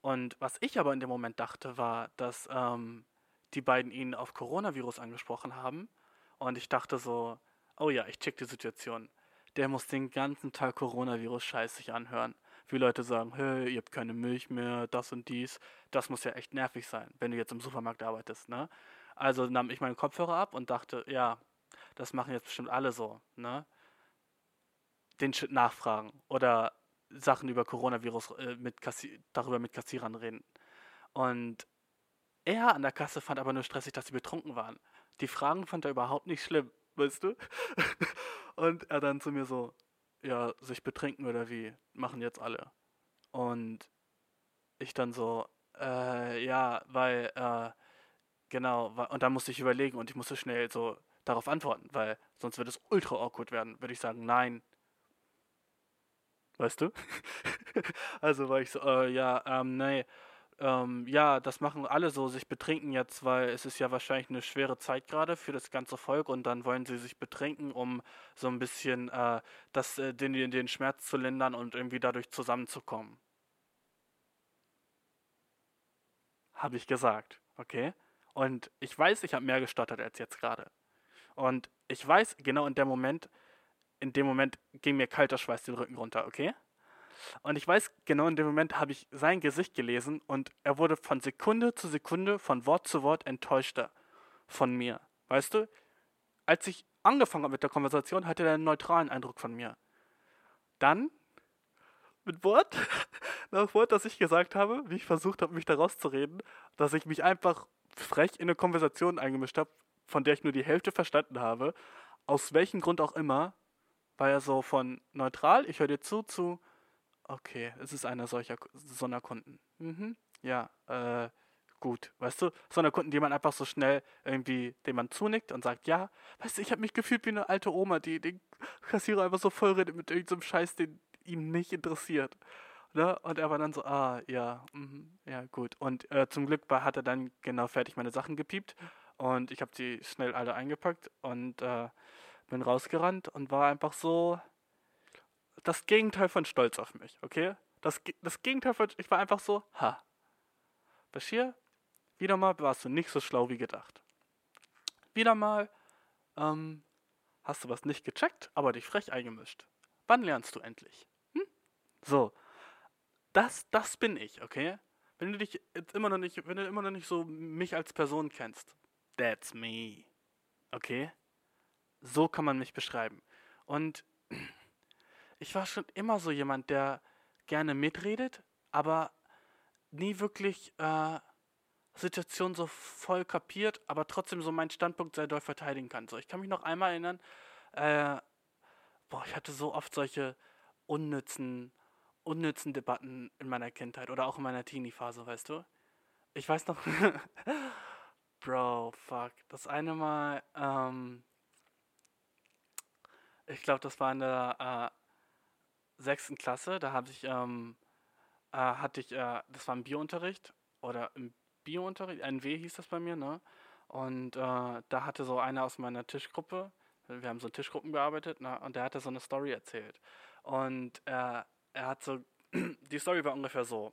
Und was ich aber in dem Moment dachte, war, dass ähm, die beiden ihn auf Coronavirus angesprochen haben. Und ich dachte so, oh ja, ich check die Situation. Der muss den ganzen Tag Coronavirus-Scheiß sich anhören. Wie Leute sagen, hey, ihr habt keine Milch mehr, das und dies. Das muss ja echt nervig sein, wenn du jetzt im Supermarkt arbeitest, ne? Also nahm ich meinen Kopfhörer ab und dachte, ja, das machen jetzt bestimmt alle so, ne? Den Shit nachfragen oder Sachen über Coronavirus äh, mit Kassi darüber mit Kassierern reden. Und er an der Kasse fand aber nur stressig, dass sie betrunken waren. Die Fragen fand er überhaupt nicht schlimm, weißt du? und er dann zu mir so, ja, sich betrinken oder wie, machen jetzt alle. Und ich dann so, äh, ja, weil, äh, genau, und dann musste ich überlegen und ich musste schnell so darauf antworten, weil sonst wird es ultra awkward werden. Würde ich sagen, nein. Weißt du? also war ich so, äh, ja, ähm, nee, ähm, ja, das machen alle so, sich betrinken jetzt, weil es ist ja wahrscheinlich eine schwere Zeit gerade für das ganze Volk und dann wollen sie sich betrinken, um so ein bisschen äh, das, äh, den, den Schmerz zu lindern und irgendwie dadurch zusammenzukommen. Habe ich gesagt, okay? Und ich weiß, ich habe mehr gestottert als jetzt gerade. Und ich weiß, genau in dem Moment, in dem Moment ging mir kalter Schweiß den Rücken runter, okay? Und ich weiß, genau in dem Moment habe ich sein Gesicht gelesen und er wurde von Sekunde zu Sekunde, von Wort zu Wort enttäuschter von mir. Weißt du? Als ich angefangen habe mit der Konversation, hatte er einen neutralen Eindruck von mir. Dann, mit Wort, nach Wort, das ich gesagt habe, wie ich versucht habe, mich da rauszureden, dass ich mich einfach frech in eine Konversation eingemischt habe, von der ich nur die Hälfte verstanden habe, aus welchem Grund auch immer, war er so von neutral, ich höre dir zu, zu, Okay, es ist einer solcher Sonderkunden. Mhm. Ja, äh, gut. Weißt du, Sonderkunden, die man einfach so schnell irgendwie, dem man zunickt und sagt, ja, weißt du, ich habe mich gefühlt wie eine alte Oma, die den Kassierer einfach so voll redet mit irgendeinem so Scheiß, den ihn nicht interessiert. Ne? Und er war dann so, ah, ja, mh, ja, gut. Und äh, zum Glück war, hat er dann genau fertig meine Sachen gepiept und ich habe sie schnell alle eingepackt und äh, bin rausgerannt und war einfach so, das Gegenteil von Stolz auf mich, okay? Das, das Gegenteil von, ich war einfach so, ha. Bashir, wieder mal warst du nicht so schlau wie gedacht. Wieder mal ähm, hast du was nicht gecheckt, aber dich frech eingemischt. Wann lernst du endlich? Hm? So, das, das bin ich, okay? Wenn du dich jetzt immer noch nicht, wenn du immer noch nicht so mich als Person kennst, that's me, okay? So kann man mich beschreiben. Und ich war schon immer so jemand, der gerne mitredet, aber nie wirklich äh, Situationen so voll kapiert, aber trotzdem so meinen Standpunkt sehr doll verteidigen kann. So, ich kann mich noch einmal erinnern, äh, boah, ich hatte so oft solche unnützen, unnützen Debatten in meiner Kindheit oder auch in meiner Teenie-Phase, weißt du? Ich weiß noch, Bro, fuck, das eine Mal, ähm, ich glaube, das war in der äh, sechsten Klasse, da habe ich, ähm, äh, hatte ich, äh, das war ein Biounterricht oder im Biounterricht, NW hieß das bei mir, ne? Und äh, da hatte so einer aus meiner Tischgruppe, wir haben so Tischgruppen gearbeitet, ne? Und der hatte so eine Story erzählt. Und er hat so, die Story war ungefähr so.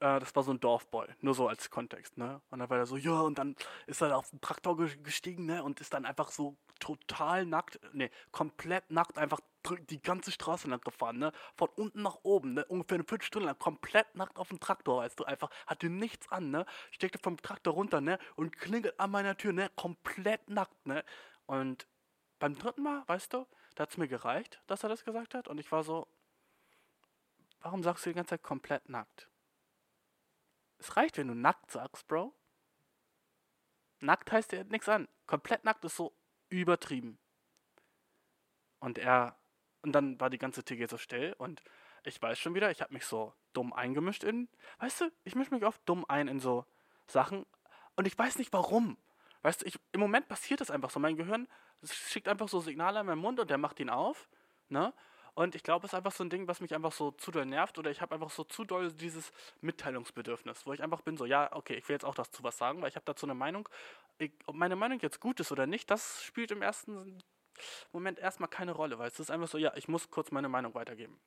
Äh, das war so ein Dorfboy, nur so als Kontext, ne? Und dann war er so, ja, und dann ist er auf den Traktor gestiegen, ne? Und ist dann einfach so total nackt, ne, komplett nackt einfach die ganze Straße lang gefahren, ne? Von unten nach oben, ne? Ungefähr eine Viertelstunde lang, komplett nackt auf dem Traktor, weißt du, einfach, hatte nichts an, ne? Steckte vom Traktor runter, ne? Und klingelt an meiner Tür, ne? Komplett nackt, ne? Und beim dritten Mal, weißt du, da hat es mir gereicht, dass er das gesagt hat. Und ich war so, warum sagst du die ganze Zeit komplett nackt? Es reicht, wenn du nackt sagst, Bro. Nackt heißt ja nichts an. Komplett nackt ist so übertrieben. Und er, und dann war die ganze TG so still und ich weiß schon wieder, ich habe mich so dumm eingemischt in, weißt du, ich mische mich oft dumm ein in so Sachen und ich weiß nicht warum. Weißt du, ich, im Moment passiert das einfach so. Mein Gehirn schickt einfach so Signale in meinen Mund und der macht ihn auf, ne? Und ich glaube, es ist einfach so ein Ding, was mich einfach so zu doll nervt oder ich habe einfach so zu doll dieses Mitteilungsbedürfnis, wo ich einfach bin so, ja, okay, ich will jetzt auch dazu was sagen, weil ich habe dazu eine Meinung. Ich, ob meine Meinung jetzt gut ist oder nicht, das spielt im ersten Moment erstmal keine Rolle, weil es ist einfach so, ja, ich muss kurz meine Meinung weitergeben.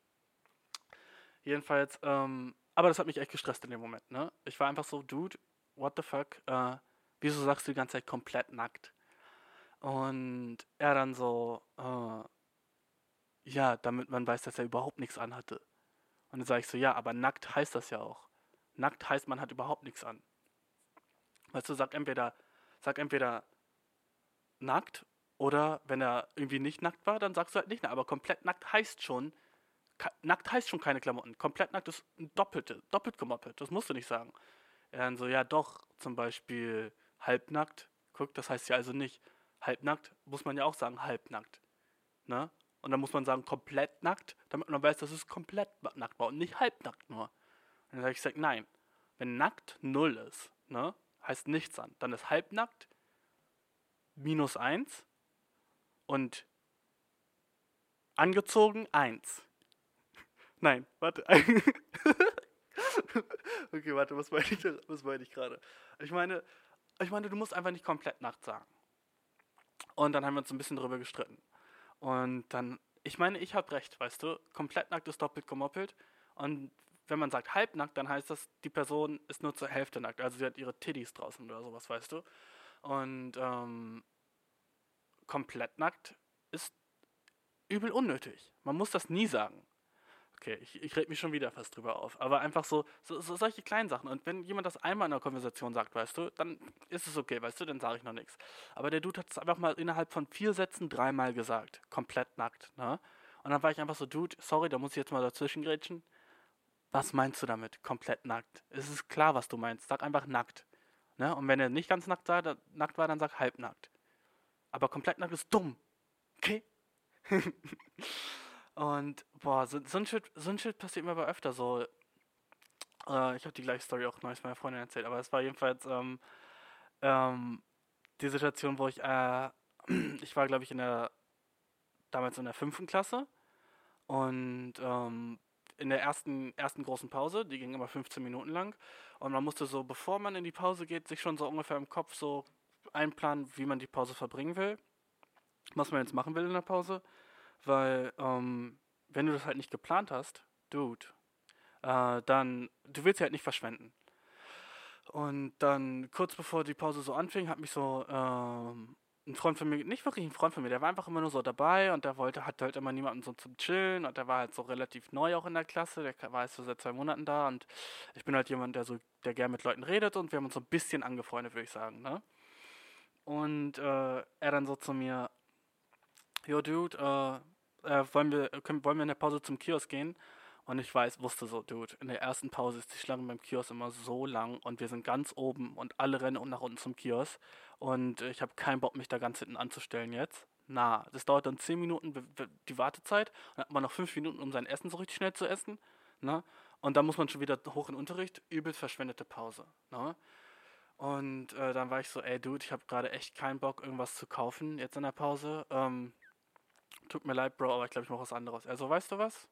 Jedenfalls, ähm, aber das hat mich echt gestresst in dem Moment, ne? Ich war einfach so, Dude, what the fuck, äh, wieso sagst du die ganze Zeit komplett nackt? Und er dann so, äh, ja, damit man weiß, dass er überhaupt nichts anhatte. Und dann sage ich so, ja, aber nackt heißt das ja auch. Nackt heißt, man hat überhaupt nichts an. Weißt du, sag entweder, sag entweder nackt oder wenn er irgendwie nicht nackt war, dann sagst du halt nicht nackt. Aber komplett nackt heißt schon, nackt heißt schon keine Klamotten. Komplett nackt ist ein doppelte, doppelt gemoppelt. Das musst du nicht sagen. Er dann so, ja doch, zum Beispiel halbnackt. Guck, das heißt ja also nicht. Halbnackt muss man ja auch sagen, halbnackt. Ne? Und dann muss man sagen, komplett nackt, damit man weiß, dass es komplett nackt war und nicht halbnackt nur. Und dann sage ich, sag, nein, wenn nackt null ist, ne, heißt nichts an. Dann ist halbnackt minus eins und angezogen eins. Nein, warte. okay, warte, was meine ich, was ich gerade? Ich meine, ich meine, du musst einfach nicht komplett nackt sagen. Und dann haben wir uns ein bisschen drüber gestritten. Und dann, ich meine, ich habe recht, weißt du, komplett nackt ist doppelt gemoppelt. Und wenn man sagt halbnackt, dann heißt das, die Person ist nur zur Hälfte nackt. Also sie hat ihre Titties draußen oder sowas, weißt du. Und ähm, komplett nackt ist übel unnötig. Man muss das nie sagen. Okay, ich, ich rede mich schon wieder fast drüber auf. Aber einfach so, so, so, solche kleinen Sachen. Und wenn jemand das einmal in einer Konversation sagt, weißt du, dann ist es okay, weißt du, dann sage ich noch nichts. Aber der Dude hat es einfach mal innerhalb von vier Sätzen dreimal gesagt. Komplett nackt, ne? Und dann war ich einfach so, Dude, sorry, da muss ich jetzt mal dazwischen grätschen. Was meinst du damit? Komplett nackt. Es ist klar, was du meinst. Sag einfach nackt. Ne? Und wenn er nicht ganz nackt war, dann, nackt war, dann sag halbnackt. Aber komplett nackt ist dumm. Okay? Und boah, so, so, ein Shit, so ein Shit passiert mir aber öfter so. Äh, ich habe die gleiche Story auch neulich meiner Freundin erzählt, aber es war jedenfalls ähm, ähm, die Situation, wo ich, äh, ich war glaube ich in der, damals in der fünften Klasse und ähm, in der ersten, ersten großen Pause, die ging immer 15 Minuten lang und man musste so, bevor man in die Pause geht, sich schon so ungefähr im Kopf so einplanen, wie man die Pause verbringen will, was man jetzt machen will in der Pause. Weil, ähm, wenn du das halt nicht geplant hast, Dude, äh, dann, du willst sie halt nicht verschwenden. Und dann, kurz bevor die Pause so anfing, hat mich so, ähm, ein Freund von mir, nicht wirklich ein Freund von mir, der war einfach immer nur so dabei und der wollte, hatte halt immer niemanden so zum Chillen und der war halt so relativ neu auch in der Klasse, der war jetzt so seit zwei Monaten da und ich bin halt jemand, der so, der gern mit Leuten redet und wir haben uns so ein bisschen angefreundet, würde ich sagen, ne? Und äh, er dann so zu mir, yo Dude, äh, äh, wollen, wir, können, wollen wir in der Pause zum Kiosk gehen? Und ich weiß, wusste so, Dude, in der ersten Pause ist die Schlange beim Kiosk immer so lang und wir sind ganz oben und alle rennen nach unten zum Kiosk. Und ich habe keinen Bock, mich da ganz hinten anzustellen jetzt. Na, das dauert dann 10 Minuten die Wartezeit. Dann hat man noch 5 Minuten, um sein Essen so richtig schnell zu essen. Ne? Und dann muss man schon wieder hoch in den Unterricht. Übel verschwendete Pause. Ne? Und äh, dann war ich so, ey Dude, ich habe gerade echt keinen Bock, irgendwas zu kaufen jetzt in der Pause. Ähm, tut mir leid, Bro, aber ich glaube, ich mache was anderes. Also, weißt du was?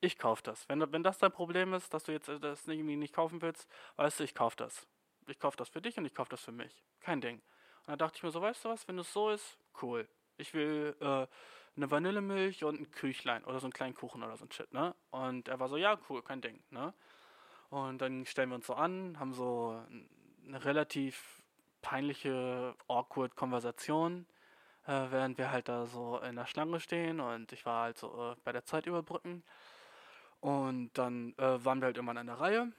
Ich kauf das. Wenn, wenn das dein Problem ist, dass du jetzt äh, das irgendwie nicht kaufen willst, weißt du, ich kauf das. Ich kauf das für dich und ich kauf das für mich. Kein Ding. Und dann dachte ich mir so, weißt du was, wenn es so ist, cool. Ich will äh, eine Vanillemilch und ein Küchlein oder so einen kleinen Kuchen oder so ein Shit, ne? Und er war so, ja, cool, kein Ding, ne? Und dann stellen wir uns so an, haben so eine relativ peinliche, awkward Konversation äh, während wir halt da so in der Schlange stehen und ich war halt so äh, bei der Zeit überbrücken. Und dann äh, waren wir halt immer in der Reihe.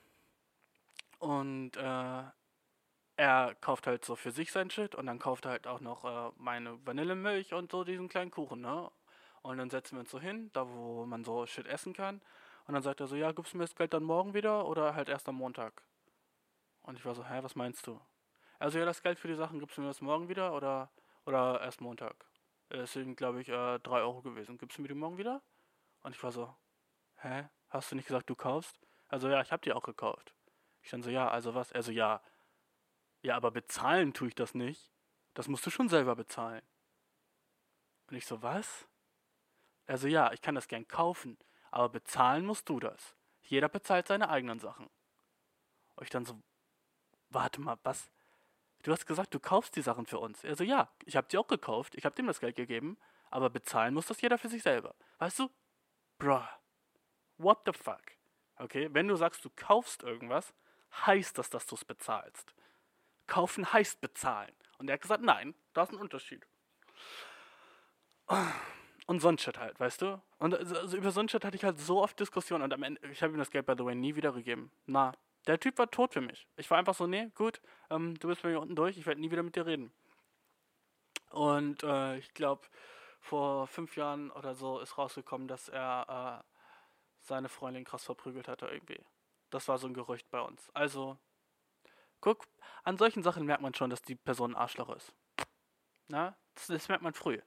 Und äh, er kauft halt so für sich sein Shit und dann kauft er halt auch noch äh, meine Vanillemilch und so diesen kleinen Kuchen, ne? Und dann setzen wir uns so hin, da wo man so Shit essen kann. Und dann sagt er so, ja, gibst du mir das Geld dann morgen wieder oder halt erst am Montag? Und ich war so, hä, was meinst du? Also ja, das Geld für die Sachen gibst du mir das morgen wieder oder oder erst Montag. Es sind, glaube ich, äh, 3 Euro gewesen. Gibst du mir die morgen wieder? Und ich war so, hä? Hast du nicht gesagt, du kaufst? Also ja, ich habe die auch gekauft. Ich dann so, ja, also was? Also ja. Ja, aber bezahlen tue ich das nicht. Das musst du schon selber bezahlen. Und ich so, was? Er so, ja, ich kann das gern kaufen, aber bezahlen musst du das. Jeder bezahlt seine eigenen Sachen. Und ich dann so, warte mal, was? Du hast gesagt, du kaufst die Sachen für uns. Er so, ja, ich habe die auch gekauft, ich habe dem das Geld gegeben, aber bezahlen muss das jeder für sich selber. Weißt du? Bruh. What the fuck? Okay, wenn du sagst, du kaufst irgendwas, heißt das, dass du es bezahlst. Kaufen heißt bezahlen. Und er hat gesagt, nein, da ist ein Unterschied. Und so ein Shit halt, weißt du? Und also über so ein Shit hatte ich halt so oft Diskussionen und am Ende, ich habe ihm das Geld, by the way, nie wiedergegeben. Na, der Typ war tot für mich. Ich war einfach so, nee, gut, ähm, du bist bei mir unten durch, ich werde nie wieder mit dir reden. Und äh, ich glaube, vor fünf Jahren oder so ist rausgekommen, dass er äh, seine Freundin krass verprügelt hatte irgendwie. Das war so ein Gerücht bei uns. Also, guck, an solchen Sachen merkt man schon, dass die Person ein Arschloch ist. Na, das, das merkt man früh.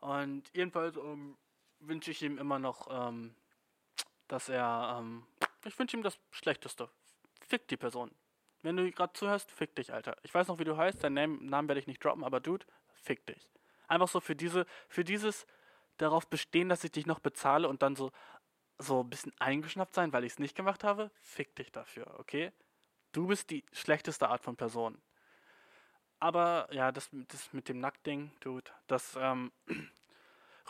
Und jedenfalls ähm, wünsche ich ihm immer noch, ähm, dass er, ähm, ich wünsche ihm das Schlechteste. Fick die Person. Wenn du gerade zuhörst, fick dich, Alter. Ich weiß noch, wie du heißt, deinen Namen, Namen werde ich nicht droppen, aber Dude, fick dich. Einfach so für diese, für dieses darauf bestehen, dass ich dich noch bezahle und dann so, so ein bisschen eingeschnappt sein, weil ich es nicht gemacht habe, fick dich dafür, okay? Du bist die schlechteste Art von Person. Aber ja, das, das mit dem Nacktding, Dude, das, ähm,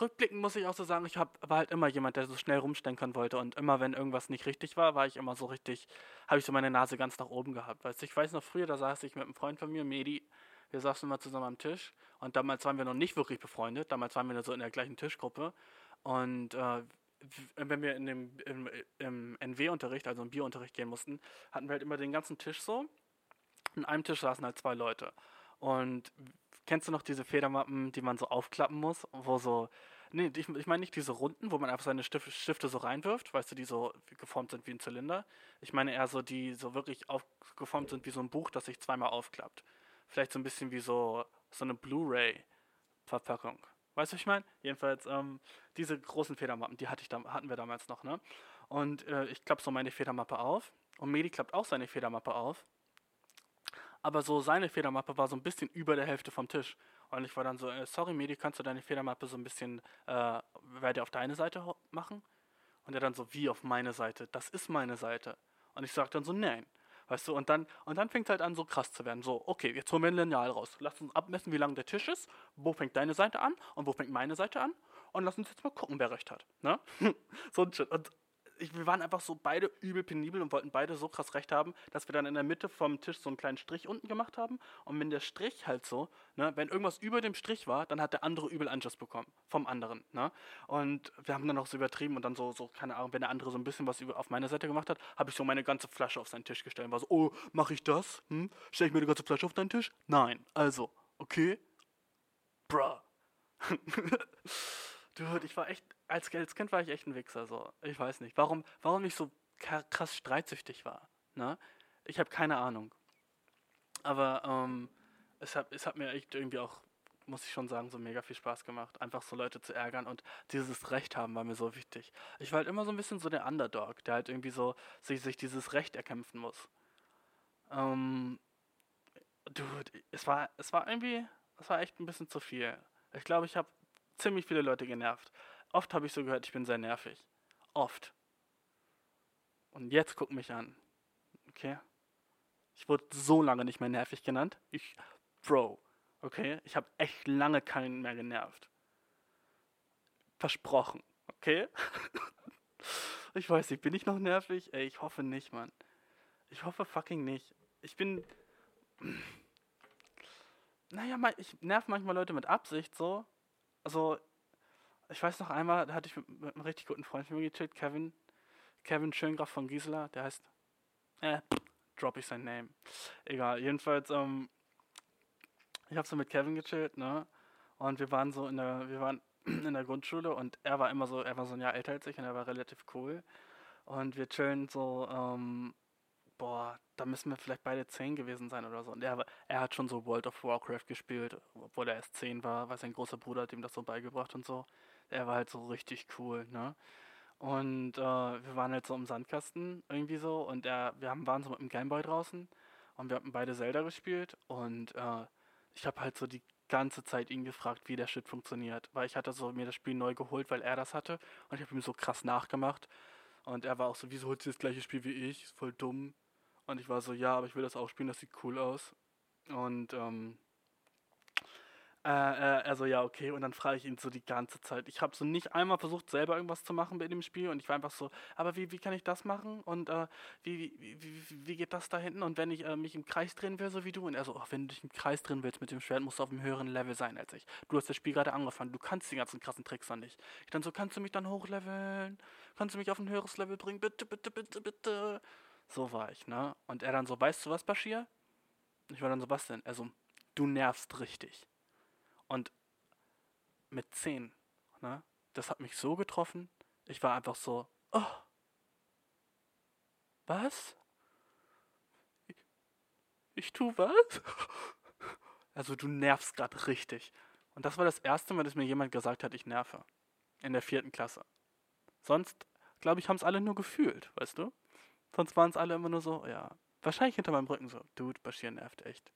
rückblickend muss ich auch so sagen, ich hab, war halt immer jemand, der so schnell rumstenkern wollte und immer, wenn irgendwas nicht richtig war, war ich immer so richtig, habe ich so meine Nase ganz nach oben gehabt. Weißt du, ich weiß noch früher, da saß ich mit einem Freund von mir, Medi, wir saßen immer zusammen am Tisch und damals waren wir noch nicht wirklich befreundet, damals waren wir nur so in der gleichen Tischgruppe und äh, wenn wir in dem, im, im NW-Unterricht, also im Bierunterricht gehen mussten, hatten wir halt immer den ganzen Tisch so. An einem Tisch saßen halt zwei Leute. Und kennst du noch diese Federmappen, die man so aufklappen muss, wo so, nee, ich, ich meine nicht diese Runden, wo man einfach seine Stifte, Stifte so reinwirft, weißt du, die so geformt sind wie ein Zylinder. Ich meine eher so, die so wirklich aufgeformt sind wie so ein Buch, das sich zweimal aufklappt. Vielleicht so ein bisschen wie so, so eine Blu-ray-Verpackung. Weißt du, was ich meine? Jedenfalls, ähm, diese großen Federmappen, die hatte ich hatten wir damals noch, ne? Und äh, ich klappe so meine Federmappe auf und Medi klappt auch seine Federmappe auf. Aber so seine Federmappe war so ein bisschen über der Hälfte vom Tisch. Und ich war dann so, äh, sorry Medi, kannst du deine Federmappe so ein bisschen, äh, werde auf deine Seite machen? Und er dann so, wie auf meine Seite? Das ist meine Seite. Und ich sag dann so, nein. Weißt du, und dann, und dann fängt es halt an, so krass zu werden. So, okay, jetzt holen wir ein Lineal raus. Lass uns abmessen, wie lang der Tisch ist. Wo fängt deine Seite an und wo fängt meine Seite an? Und lass uns jetzt mal gucken, wer recht hat. Ne? so ein Shit. Und ich, wir waren einfach so beide übel penibel und wollten beide so krass recht haben, dass wir dann in der Mitte vom Tisch so einen kleinen Strich unten gemacht haben. Und wenn der Strich halt so, ne, wenn irgendwas über dem Strich war, dann hat der andere übel Anschluss bekommen. Vom anderen. Ne? Und wir haben dann auch so übertrieben und dann so, so, keine Ahnung, wenn der andere so ein bisschen was über, auf meine Seite gemacht hat, habe ich so meine ganze Flasche auf seinen Tisch gestellt. Und war so, oh, mache ich das? Hm? Stelle ich mir die ganze Flasche auf deinen Tisch? Nein. Also, okay? Bruh. Dude, ich war echt, als, als Kind war ich echt ein Wichser, so. Ich weiß nicht, warum, warum ich so krass streitsüchtig war, ne? Ich habe keine Ahnung. Aber, ähm, es hat, es hat mir echt irgendwie auch, muss ich schon sagen, so mega viel Spaß gemacht, einfach so Leute zu ärgern und dieses Recht haben war mir so wichtig. Ich war halt immer so ein bisschen so der Underdog, der halt irgendwie so sich, sich dieses Recht erkämpfen muss. Ähm, dude, es war, es war irgendwie, es war echt ein bisschen zu viel. Ich glaube, ich habe ziemlich viele Leute genervt. Oft habe ich so gehört, ich bin sehr nervig. Oft. Und jetzt guck mich an. Okay? Ich wurde so lange nicht mehr nervig genannt. Ich, Bro. Okay? Ich habe echt lange keinen mehr genervt. Versprochen. Okay? ich weiß nicht, bin ich noch nervig? Ey, ich hoffe nicht, Mann. Ich hoffe fucking nicht. Ich bin. Naja, ich nerv manchmal Leute mit Absicht so also, ich weiß noch einmal, da hatte ich mit, mit einem richtig guten Freund von mir gechillt, Kevin, Kevin Schöngraf von Gisela, der heißt, äh, drop ich sein Name. Egal, jedenfalls, ähm, ich habe so mit Kevin gechillt, ne, und wir waren so in der, wir waren in der Grundschule und er war immer so, er war so ein Jahr älter als ich und er war relativ cool. Und wir chillen so, ähm, boah, da müssen wir vielleicht beide zehn gewesen sein oder so. Und er, er hat schon so World of Warcraft gespielt, obwohl er erst zehn war, weil sein großer Bruder hat ihm das so beigebracht und so. Er war halt so richtig cool, ne? Und äh, wir waren halt so im Sandkasten irgendwie so und er, wir haben, waren so mit dem Gameboy draußen und wir haben beide Zelda gespielt und äh, ich habe halt so die ganze Zeit ihn gefragt, wie der Shit funktioniert. Weil ich hatte so mir das Spiel neu geholt, weil er das hatte. Und ich habe ihm so krass nachgemacht. Und er war auch so, wieso holst du das gleiche Spiel wie ich? Ist voll dumm. Und ich war so, ja, aber ich will das auch spielen, das sieht cool aus. Und ähm, äh, also ja, okay. Und dann frage ich ihn so die ganze Zeit. Ich habe so nicht einmal versucht, selber irgendwas zu machen bei dem Spiel. Und ich war einfach so, aber wie, wie kann ich das machen? Und äh, wie, wie, wie, wie geht das da hinten? Und wenn ich äh, mich im Kreis drehen will, so wie du? Und er so, oh, wenn du dich im Kreis drehen willst mit dem Schwert, musst du auf einem höheren Level sein als ich. Du hast das Spiel gerade angefangen. Du kannst die ganzen krassen Tricks noch nicht. Ich dann so, kannst du mich dann hochleveln? Kannst du mich auf ein höheres Level bringen? Bitte, bitte, bitte, bitte. So war ich, ne? Und er dann so, weißt du was, Bashir? Ich war dann so, was denn? Er so, du nervst richtig. Und mit 10, ne, das hat mich so getroffen. Ich war einfach so, oh, was? Ich, ich tu was? Also du nervst gerade richtig. Und das war das erste Mal, dass mir jemand gesagt hat, ich nerve. In der vierten Klasse. Sonst, glaube ich, haben es alle nur gefühlt, weißt du? Sonst waren es alle immer nur so, ja, wahrscheinlich hinter meinem Rücken so, Dude, Bashir nervt echt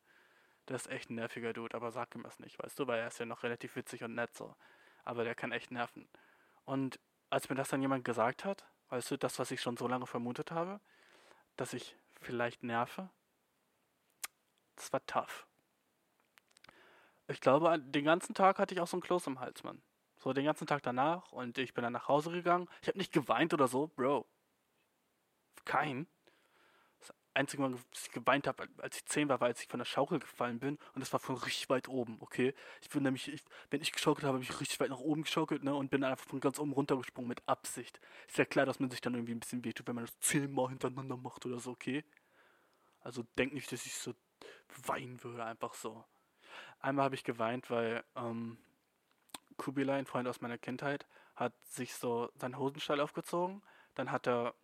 der ist echt ein nerviger Dude, aber sag ihm das nicht, weißt du, weil er ist ja noch relativ witzig und nett so. Aber der kann echt nerven. Und als mir das dann jemand gesagt hat, weißt du, das, was ich schon so lange vermutet habe, dass ich vielleicht nerve, das war tough. Ich glaube, den ganzen Tag hatte ich auch so ein Kloß im Hals, Mann. So den ganzen Tag danach und ich bin dann nach Hause gegangen. Ich habe nicht geweint oder so, Bro. Kein einzige Mal, dass ich geweint habe, als ich zehn war, war, als ich von der Schaukel gefallen bin. Und das war von richtig weit oben, okay? Ich bin nämlich, ich, wenn ich geschaukelt habe, habe ich richtig weit nach oben geschaukelt, ne? Und bin einfach von ganz oben runtergesprungen mit Absicht. Ist ja klar, dass man sich dann irgendwie ein bisschen wehtut, wenn man das zehnmal hintereinander macht oder so, okay? Also denk nicht, dass ich so weinen würde, einfach so. Einmal habe ich geweint, weil ähm, Kubilai, ein Freund aus meiner Kindheit, hat sich so seinen Hosenstall aufgezogen. Dann hat er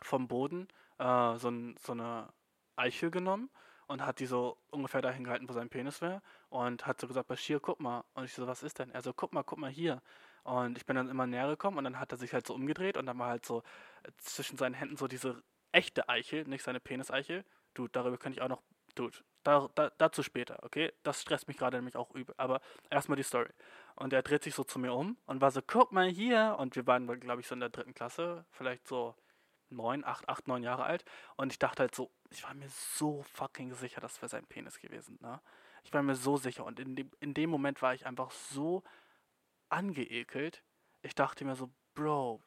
vom Boden äh, so, ein, so eine Eichel genommen und hat die so ungefähr dahin gehalten, wo sein Penis wäre und hat so gesagt, Bashir, guck mal. Und ich so, was ist denn? Er so, guck mal, guck mal hier. Und ich bin dann immer näher gekommen und dann hat er sich halt so umgedreht und dann war halt so äh, zwischen seinen Händen so diese echte Eichel, nicht seine Peniseichel. Dude, darüber kann ich auch noch, dude, da, da, dazu später, okay? Das stresst mich gerade nämlich auch übel. Aber erstmal die Story. Und er dreht sich so zu mir um und war so, guck mal hier. Und wir waren, glaube ich, so in der dritten Klasse, vielleicht so neun, acht, acht, neun Jahre alt. Und ich dachte halt so, ich war mir so fucking sicher, das wäre sein Penis gewesen. Ne? Ich war mir so sicher. Und in dem, in dem Moment war ich einfach so angeekelt. Ich dachte mir so, Bro,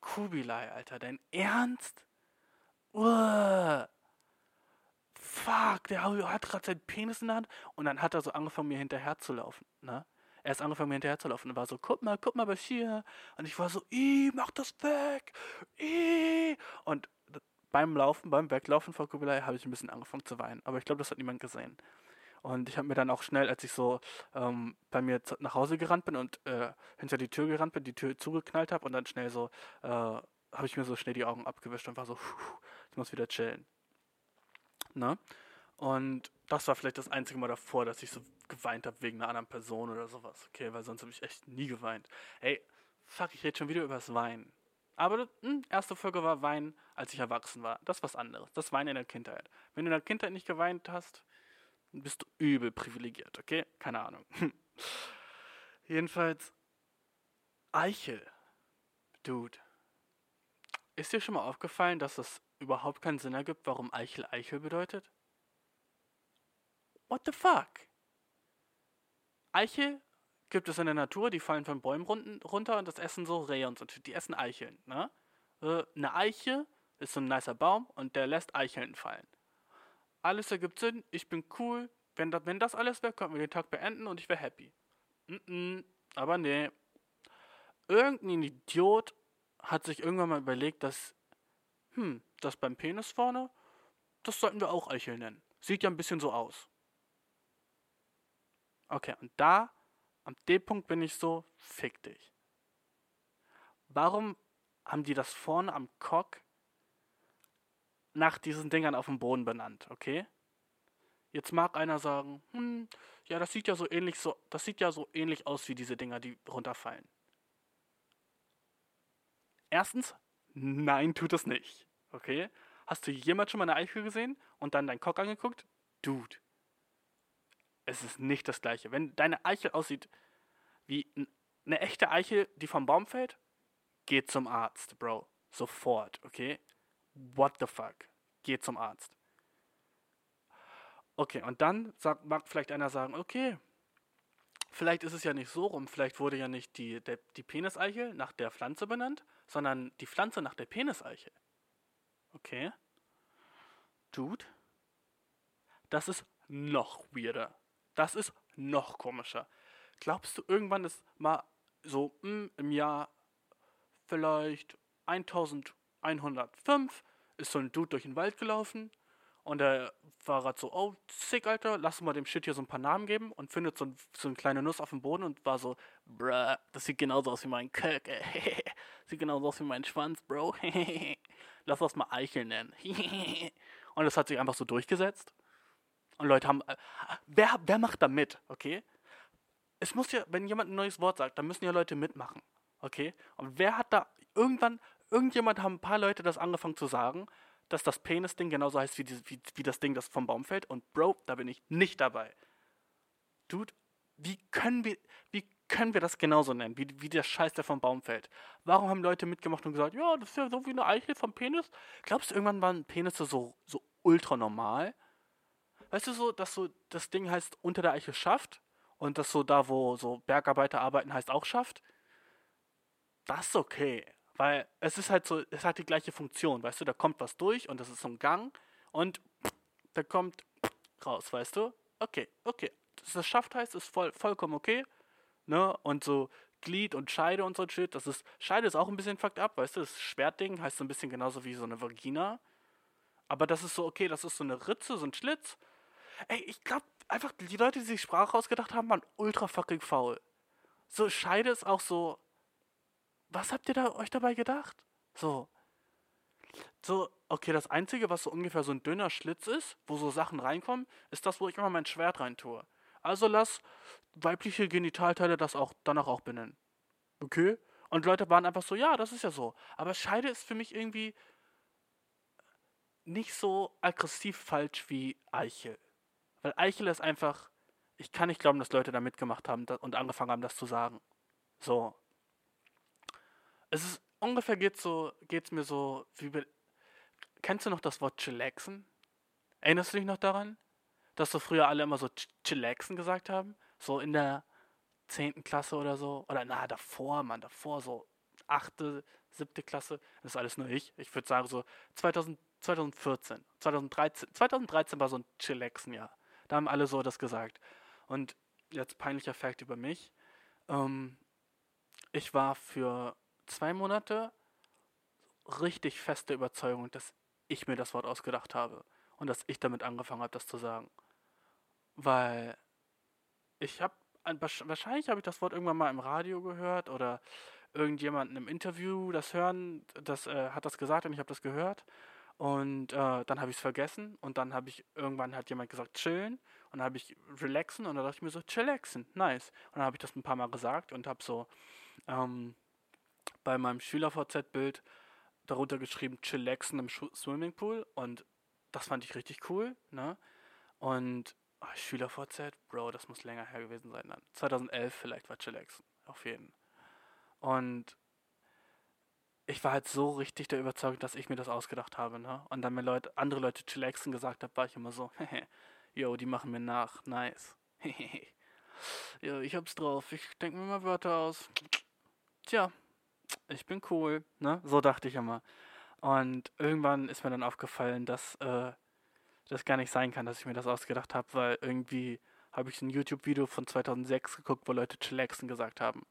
Kubilai, Alter, dein Ernst? Uah. Fuck, der hat gerade seinen Penis in der Hand und dann hat er so angefangen, mir hinterher zu laufen, ne? Er ist angefangen, mir hinterher zu laufen und war so, guck mal, guck mal, Bashir. Und ich war so, ih, mach das weg. Ih. Und beim Laufen, beim Weglaufen von Kubilai habe ich ein bisschen angefangen zu weinen. Aber ich glaube, das hat niemand gesehen. Und ich habe mir dann auch schnell, als ich so ähm, bei mir nach Hause gerannt bin und äh, hinter die Tür gerannt bin, die Tür zugeknallt habe und dann schnell so, äh, habe ich mir so schnell die Augen abgewischt und war so, ich muss wieder chillen. Ne? Und das war vielleicht das einzige Mal davor, dass ich so geweint habe wegen einer anderen Person oder sowas. Okay, weil sonst habe ich echt nie geweint. Ey, fuck, ich rede schon wieder über das Weinen. Aber die hm, erste Folge war Weinen, als ich erwachsen war. Das ist was anderes. Das Weinen in der Kindheit. Wenn du in der Kindheit nicht geweint hast, bist du übel privilegiert, okay? Keine Ahnung. Jedenfalls, Eichel. Dude. Ist dir schon mal aufgefallen, dass es überhaupt keinen Sinn ergibt, warum Eichel Eichel bedeutet? What the fuck? Eichel gibt es in der Natur, die fallen von Bäumen runter und das essen so Rehe und so. Die essen Eicheln. Ne? Äh, eine Eiche ist so ein nicer Baum und der lässt Eicheln fallen. Alles ergibt Sinn, ich bin cool. Wenn das, wenn das alles wäre, könnten wir den Tag beenden und ich wäre happy. Mm -mm, aber nee. Irgendein Idiot hat sich irgendwann mal überlegt, dass, hm, das beim Penis vorne, das sollten wir auch Eichel nennen. Sieht ja ein bisschen so aus. Okay, und da, am dem Punkt bin ich so, fick dich. Warum haben die das vorne am Cock nach diesen Dingern auf dem Boden benannt, okay? Jetzt mag einer sagen, hm, ja, das sieht ja so ähnlich so, das sieht ja so ähnlich aus wie diese Dinger, die runterfallen. Erstens, nein, tut es nicht. Okay? Hast du jemals schon mal eine Eichel gesehen und dann deinen Cock angeguckt? Dude, es ist nicht das gleiche. Wenn deine Eichel aussieht wie eine echte Eichel, die vom Baum fällt, geh zum Arzt, Bro. Sofort, okay? What the fuck? Geh zum Arzt. Okay, und dann sagt, mag vielleicht einer sagen, okay, vielleicht ist es ja nicht so rum, vielleicht wurde ja nicht die, der, die Peniseichel nach der Pflanze benannt, sondern die Pflanze nach der Peniseichel. Okay. Dude, das ist noch weirder. Das ist noch komischer. Glaubst du, irgendwann ist mal so mh, hm, im Jahr vielleicht 1105 ist so ein Dude durch den Wald gelaufen und der gerade so, oh, sick, Alter, lass mal dem Shit hier so ein paar Namen geben und findet so, ein, so eine kleine Nuss auf dem Boden und war so, bruh, das sieht genauso aus wie mein Köck, sieht genauso aus wie mein Schwanz, Bro, lass das mal Eichel nennen. und das hat sich einfach so durchgesetzt. Und Leute haben, äh, wer, wer macht da mit, okay? Es muss ja, wenn jemand ein neues Wort sagt, dann müssen ja Leute mitmachen, okay? Und wer hat da, irgendwann, irgendjemand haben ein paar Leute das angefangen zu sagen, dass das Penis-Ding genauso heißt wie, die, wie, wie das Ding, das vom Baum fällt. Und Bro, da bin ich nicht dabei. Dude, wie können wir, wie können wir das genauso nennen, wie, wie der Scheiß, der vom Baum fällt? Warum haben Leute mitgemacht und gesagt, ja, das ist ja so wie eine Eichel vom Penis? Glaubst du, irgendwann waren Penisse so, so ultra normal? Weißt du so, dass so das Ding heißt unter der Eichel schafft und das so da, wo so Bergarbeiter arbeiten, heißt auch schafft? Das ist okay. Weil es ist halt so, es hat die gleiche Funktion, weißt du, da kommt was durch und das ist so ein Gang und da kommt raus, weißt du? Okay, okay. Dass das schafft heißt, ist voll, vollkommen okay. Ne? Und so Glied und Scheide und so ein Shit, das ist, Scheide ist auch ein bisschen fucked up, weißt du, das Schwertding heißt so ein bisschen genauso wie so eine Vagina. Aber das ist so, okay, das ist so eine Ritze, so ein Schlitz. Ey, ich glaube einfach, die Leute, die sich Sprache ausgedacht haben, waren ultra fucking faul. So, Scheide ist auch so, was habt ihr da euch dabei gedacht? So. So, okay, das Einzige, was so ungefähr so ein dünner Schlitz ist, wo so Sachen reinkommen, ist das, wo ich immer mein Schwert rein tue. Also lass weibliche Genitalteile das auch danach auch benennen. Okay? Und Leute waren einfach so, ja, das ist ja so. Aber Scheide ist für mich irgendwie nicht so aggressiv falsch wie Eichel. Weil Eichel ist einfach, ich kann nicht glauben, dass Leute da mitgemacht haben und angefangen haben, das zu sagen. So, es ist ungefähr geht's so, geht's mir so wie bei, Kennst du noch das Wort chillaxen? Erinnerst du dich noch daran? Dass so früher alle immer so chillaxen gesagt haben? So in der 10. Klasse oder so. Oder na, davor, Mann, davor, so 8., 7. Klasse. Das ist alles nur ich. Ich würde sagen so 2000, 2014, 2013. 2013 war so ein Chillaxen-Jahr. Da haben alle so das gesagt. Und jetzt peinlicher Fakt über mich. Ähm, ich war für zwei Monate richtig feste Überzeugung, dass ich mir das Wort ausgedacht habe und dass ich damit angefangen habe, das zu sagen. Weil ich habe, wahrscheinlich habe ich das Wort irgendwann mal im Radio gehört oder irgendjemanden im Interview das hören, das äh, hat das gesagt und ich habe das gehört. Und äh, dann habe ich es vergessen und dann habe ich irgendwann hat jemand gesagt chillen und dann habe ich relaxen und dann dachte ich mir so chillaxen, nice. Und dann habe ich das ein paar Mal gesagt und habe so ähm, bei meinem Schüler-VZ-Bild darunter geschrieben Chillaxen im Swimmingpool und das fand ich richtig cool, ne? Und oh, Schüler-VZ, Bro, das muss länger her gewesen sein dann. 2011 vielleicht war Chillaxen, auf jeden. Und ich war halt so richtig der Überzeugung, dass ich mir das ausgedacht habe, ne? Und dann mir Leute, andere Leute Chillaxen gesagt haben, war ich immer so, yo, die machen mir nach, nice. jo, ich hab's drauf, ich denke mir mal Wörter aus. Tja, ich bin cool, ne? So dachte ich immer. Und irgendwann ist mir dann aufgefallen, dass äh, das gar nicht sein kann, dass ich mir das ausgedacht habe, weil irgendwie habe ich ein YouTube-Video von 2006 geguckt, wo Leute chillaxen gesagt haben.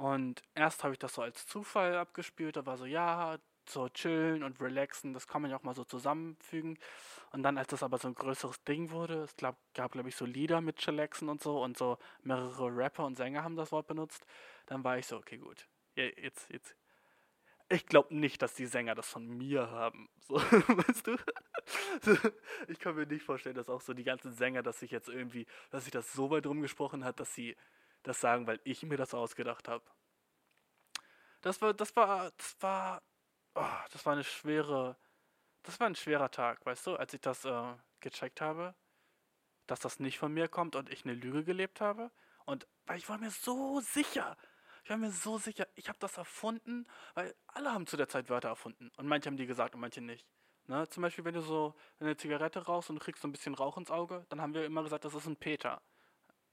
Und erst habe ich das so als Zufall abgespielt, da war so, ja, so chillen und relaxen, das kann man ja auch mal so zusammenfügen. Und dann, als das aber so ein größeres Ding wurde, es glaub, gab, glaube ich, so Lieder mit chillaxen und so und so mehrere Rapper und Sänger haben das Wort benutzt, dann war ich so, okay, gut, jetzt, jetzt. Ich glaube nicht, dass die Sänger das von mir haben. So, weißt du? ich kann mir nicht vorstellen, dass auch so die ganzen Sänger, dass sich jetzt irgendwie, dass sich das so weit rumgesprochen hat, dass sie das sagen, weil ich mir das ausgedacht habe. Das war, das war, das war, oh, das war eine schwere, das war ein schwerer Tag, weißt du, als ich das äh, gecheckt habe. dass das nicht von mir kommt und ich eine Lüge gelebt habe. Und weil ich war mir so sicher, ich war mir so sicher, ich habe das erfunden, weil alle haben zu der Zeit Wörter erfunden. Und manche haben die gesagt und manche nicht. Ne? Zum Beispiel, wenn du so eine Zigarette rauchst und du kriegst so ein bisschen Rauch ins Auge, dann haben wir immer gesagt, das ist ein Peter.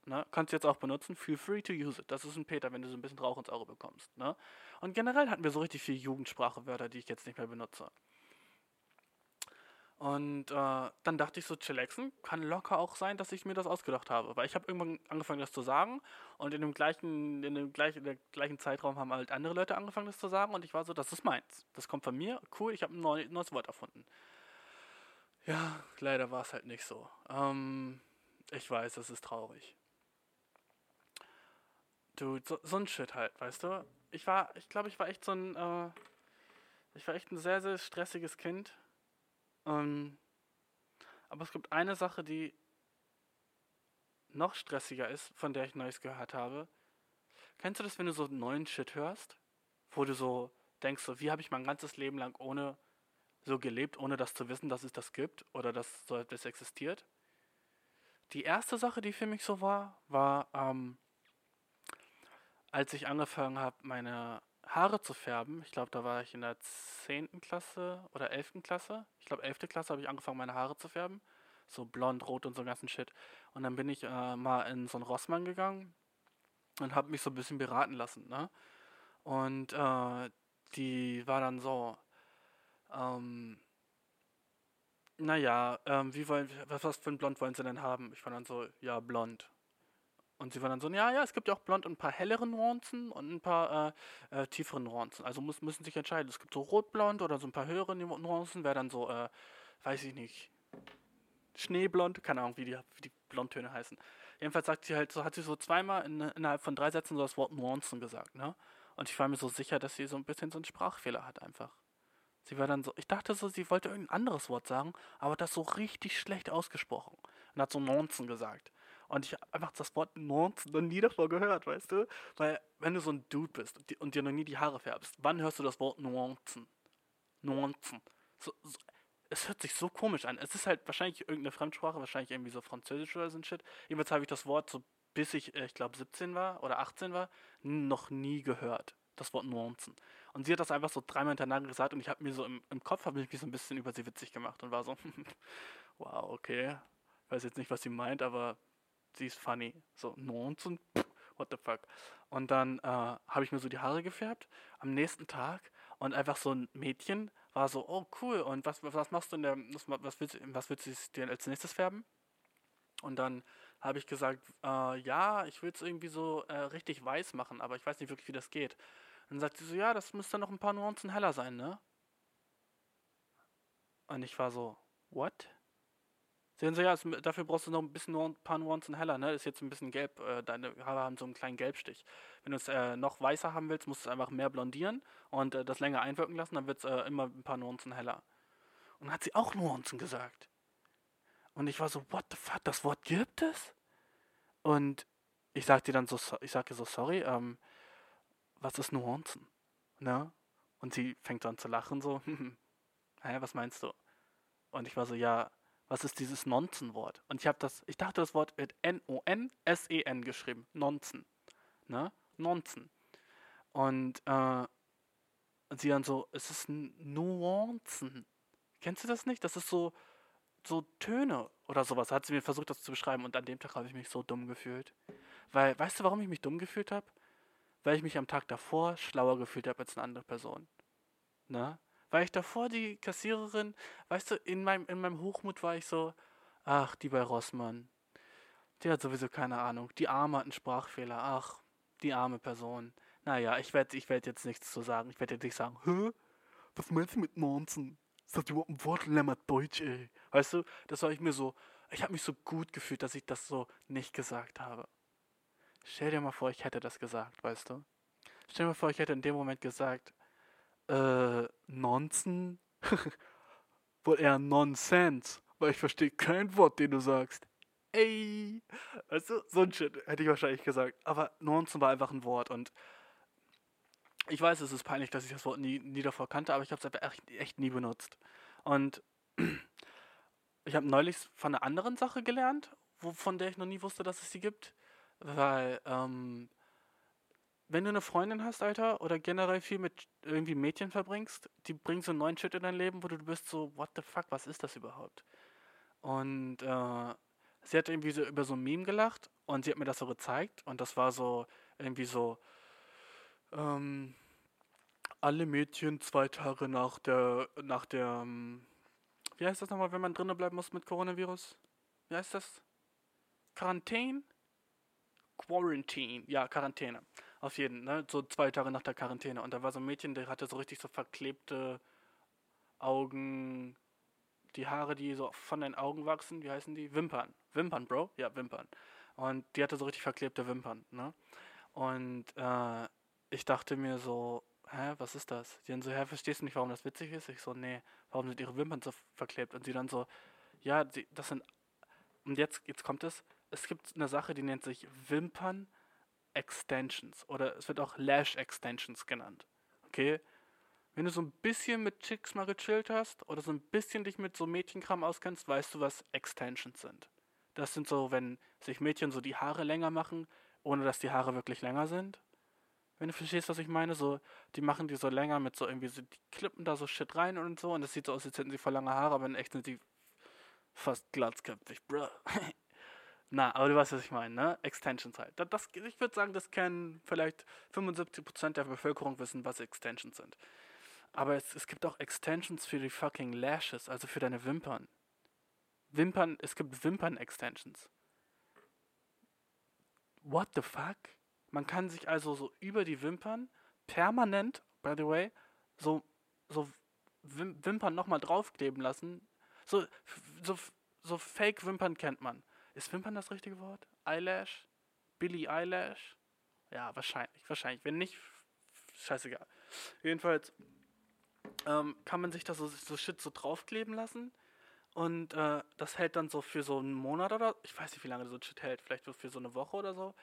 Ne? Kannst du jetzt auch benutzen, feel free to use it. Das ist ein Peter, wenn du so ein bisschen Rauch ins Auge bekommst. Ne? Und generell hatten wir so richtig viele Jugendsprachewörter, die ich jetzt nicht mehr benutze. Und äh, dann dachte ich so, chillaxen kann locker auch sein, dass ich mir das ausgedacht habe. Weil ich habe irgendwann angefangen, das zu sagen. Und in dem gleichen, in dem gleichen, in der gleichen Zeitraum haben halt andere Leute angefangen, das zu sagen. Und ich war so, das ist meins. Das kommt von mir. Cool, ich habe ein neu, neues Wort erfunden. Ja, leider war es halt nicht so. Ähm, ich weiß, das ist traurig. Du, so, so, ein Shit halt, weißt du? Ich war, ich glaube, ich war echt so ein, äh, ich war echt ein sehr, sehr stressiges Kind ähm, aber es gibt eine Sache, die noch stressiger ist, von der ich Neues gehört habe. Kennst du das, wenn du so neuen Shit hörst? Wo du so denkst, so, wie habe ich mein ganzes Leben lang ohne so gelebt, ohne das zu wissen, dass es das gibt oder dass so etwas existiert? Die erste Sache, die für mich so war, war, ähm, als ich angefangen habe, meine Haare zu färben. Ich glaube, da war ich in der 10. Klasse oder 11. Klasse. Ich glaube, 11. Klasse habe ich angefangen, meine Haare zu färben. So blond, rot und so ganzen Shit. Und dann bin ich äh, mal in so einen Rossmann gegangen und habe mich so ein bisschen beraten lassen. Ne? Und äh, die war dann so, ähm, naja, ähm, wie wollen, was, was für ein Blond wollen sie denn haben? Ich war dann so, ja, blond. Und sie war dann so, ja, ja, es gibt ja auch blond und ein paar hellere Nuancen und ein paar äh, äh, tiefere Nuancen. Also muss, müssen sich entscheiden. Es gibt so rot-blond oder so ein paar höhere Nuancen, wäre dann so, äh, weiß ich nicht, Schneeblond, keine Ahnung, wie die, wie die Blondtöne heißen. Jedenfalls sagt sie halt so, hat sie so zweimal in, innerhalb von drei Sätzen so das Wort Nuancen gesagt, ne? Und ich war mir so sicher, dass sie so ein bisschen so einen Sprachfehler hat einfach. Sie war dann so, ich dachte so, sie wollte irgendein anderes Wort sagen, aber das so richtig schlecht ausgesprochen. Und hat so Nuancen gesagt. Und ich habe einfach das Wort Nuancen noch nie davor gehört, weißt du? Weil, wenn du so ein Dude bist und, die, und dir noch nie die Haare färbst, wann hörst du das Wort Nuancen? Nuancen. So, so, es hört sich so komisch an. Es ist halt wahrscheinlich irgendeine Fremdsprache, wahrscheinlich irgendwie so Französisch oder so ein Shit. Jedenfalls habe ich das Wort so, bis ich, äh, ich glaube, 17 war oder 18 war, noch nie gehört. Das Wort Nuancen. Und sie hat das einfach so dreimal hintereinander gesagt und ich habe mir so im, im Kopf, habe ich mich so ein bisschen über sie witzig gemacht und war so, wow, okay. Weiß jetzt nicht, was sie meint, aber sie ist funny. So, 19, what the fuck. Und dann äh, habe ich mir so die Haare gefärbt am nächsten Tag und einfach so ein Mädchen war so, oh cool, und was, was machst du in der, was willst, was willst du dir als nächstes färben? Und dann habe ich gesagt, äh, ja, ich will es irgendwie so äh, richtig weiß machen, aber ich weiß nicht wirklich, wie das geht. Und dann sagt sie so, ja, das müsste noch ein paar Nuancen heller sein, ne? Und ich war so, what? Sehen Sie ja, dafür brauchst du noch ein bisschen nur ein paar Nuancen heller, ne? Ist jetzt ein bisschen gelb, äh, deine Haare haben so einen kleinen Gelbstich. Wenn du es äh, noch weißer haben willst, musst du es einfach mehr blondieren und äh, das länger einwirken lassen, dann wird es äh, immer ein paar Nuancen heller. Und dann hat sie auch Nuancen gesagt. Und ich war so, what the fuck, das Wort gibt es? Und ich sagte dann so, ich sagte so, sorry, ähm, was ist Nuancen? Ne? Und sie fängt an zu lachen, so, hä, was meinst du? Und ich war so, ja, was ist dieses Nonzen-Wort? Und ich habe das, ich dachte, das Wort wird N-O-N-S-E-N geschrieben. Nonzen. Ne? Nonzen. Und äh, sie dann so, es ist Nuancen. Kennst du das nicht? Das ist so, so Töne oder sowas. Hat sie mir versucht, das zu beschreiben. Und an dem Tag habe ich mich so dumm gefühlt. Weil, weißt du, warum ich mich dumm gefühlt habe? Weil ich mich am Tag davor schlauer gefühlt habe als eine andere Person. Ne? Weil ich davor die Kassiererin, weißt du, in meinem, in meinem Hochmut war ich so, ach, die bei Rossmann. Die hat sowieso keine Ahnung. Die Arme hat einen Sprachfehler. Ach, die arme Person. Naja, ich werde ich werd jetzt nichts zu sagen. Ich werde jetzt nicht sagen, hä? Was meinst du mit Nonsen? Ist das überhaupt ein Wort lämmert Deutsch, ey? Weißt du, das war ich mir so, ich habe mich so gut gefühlt, dass ich das so nicht gesagt habe. Stell dir mal vor, ich hätte das gesagt, weißt du? Stell dir mal vor, ich hätte in dem Moment gesagt, äh, Nonsen, wohl eher Nonsense, weil ich verstehe kein Wort, den du sagst. Ey, weißt du, so ein Shit hätte ich wahrscheinlich gesagt. Aber Nonsen war einfach ein Wort und ich weiß, es ist peinlich, dass ich das Wort nie, nie davor kannte, aber ich habe es einfach echt, echt nie benutzt. Und ich habe neulich von einer anderen Sache gelernt, wo, von der ich noch nie wusste, dass es sie gibt. Weil, ähm, wenn du eine Freundin hast, Alter, oder generell viel mit irgendwie Mädchen verbringst, die bringen so einen neuen Shit in dein Leben, wo du bist so, what the fuck, was ist das überhaupt? Und äh, sie hat irgendwie so über so ein Meme gelacht und sie hat mir das so gezeigt und das war so irgendwie so, ähm, alle Mädchen zwei Tage nach der, nach der, ähm, wie heißt das nochmal, wenn man drinnen bleiben muss mit Coronavirus? Wie heißt das? Quarantäne? Quarantine, ja, Quarantäne. Auf jeden, ne? So zwei Tage nach der Quarantäne. Und da war so ein Mädchen, der hatte so richtig so verklebte Augen, die Haare, die so von den Augen wachsen, wie heißen die? Wimpern. Wimpern, Bro? Ja, Wimpern. Und die hatte so richtig verklebte Wimpern, ne? Und äh, ich dachte mir so, hä, was ist das? Die dann so, hä, verstehst du nicht, warum das witzig ist? Ich so, nee, warum sind ihre Wimpern so verklebt? Und sie dann so, ja, die, das sind, und jetzt, jetzt kommt es, es gibt eine Sache, die nennt sich Wimpern Extensions oder es wird auch Lash Extensions genannt. Okay? Wenn du so ein bisschen mit Chicks mal gechillt hast oder so ein bisschen dich mit so Mädchenkram auskennst, weißt du, was Extensions sind. Das sind so, wenn sich Mädchen so die Haare länger machen, ohne dass die Haare wirklich länger sind. Wenn du verstehst, was ich meine, so, die machen die so länger mit so irgendwie so, die klippen da so Shit rein und so und das sieht so aus, als hätten sie voll lange Haare, aber in echt sind sie fast glatzköpfig, bruh. Na, aber du weißt, was ich meine, ne? Extensions halt. Das, das ich würde sagen, das kennen vielleicht 75% der Bevölkerung wissen, was Extensions sind. Aber es, es gibt auch Extensions für die fucking Lashes, also für deine Wimpern. Wimpern, es gibt Wimpern-Extensions. What the fuck? Man kann sich also so über die Wimpern permanent, by the way, so, so Wimpern nochmal draufkleben lassen. So, so, so Fake-Wimpern kennt man. Ist Wimpern das richtige Wort? Eyelash? Billy Eyelash? Ja, wahrscheinlich, wahrscheinlich. Wenn nicht, scheißegal. Jedenfalls ähm, kann man sich da so, so Shit so draufkleben lassen. Und äh, das hält dann so für so einen Monat oder ich weiß nicht, wie lange so Shit hält, vielleicht für so eine Woche oder so.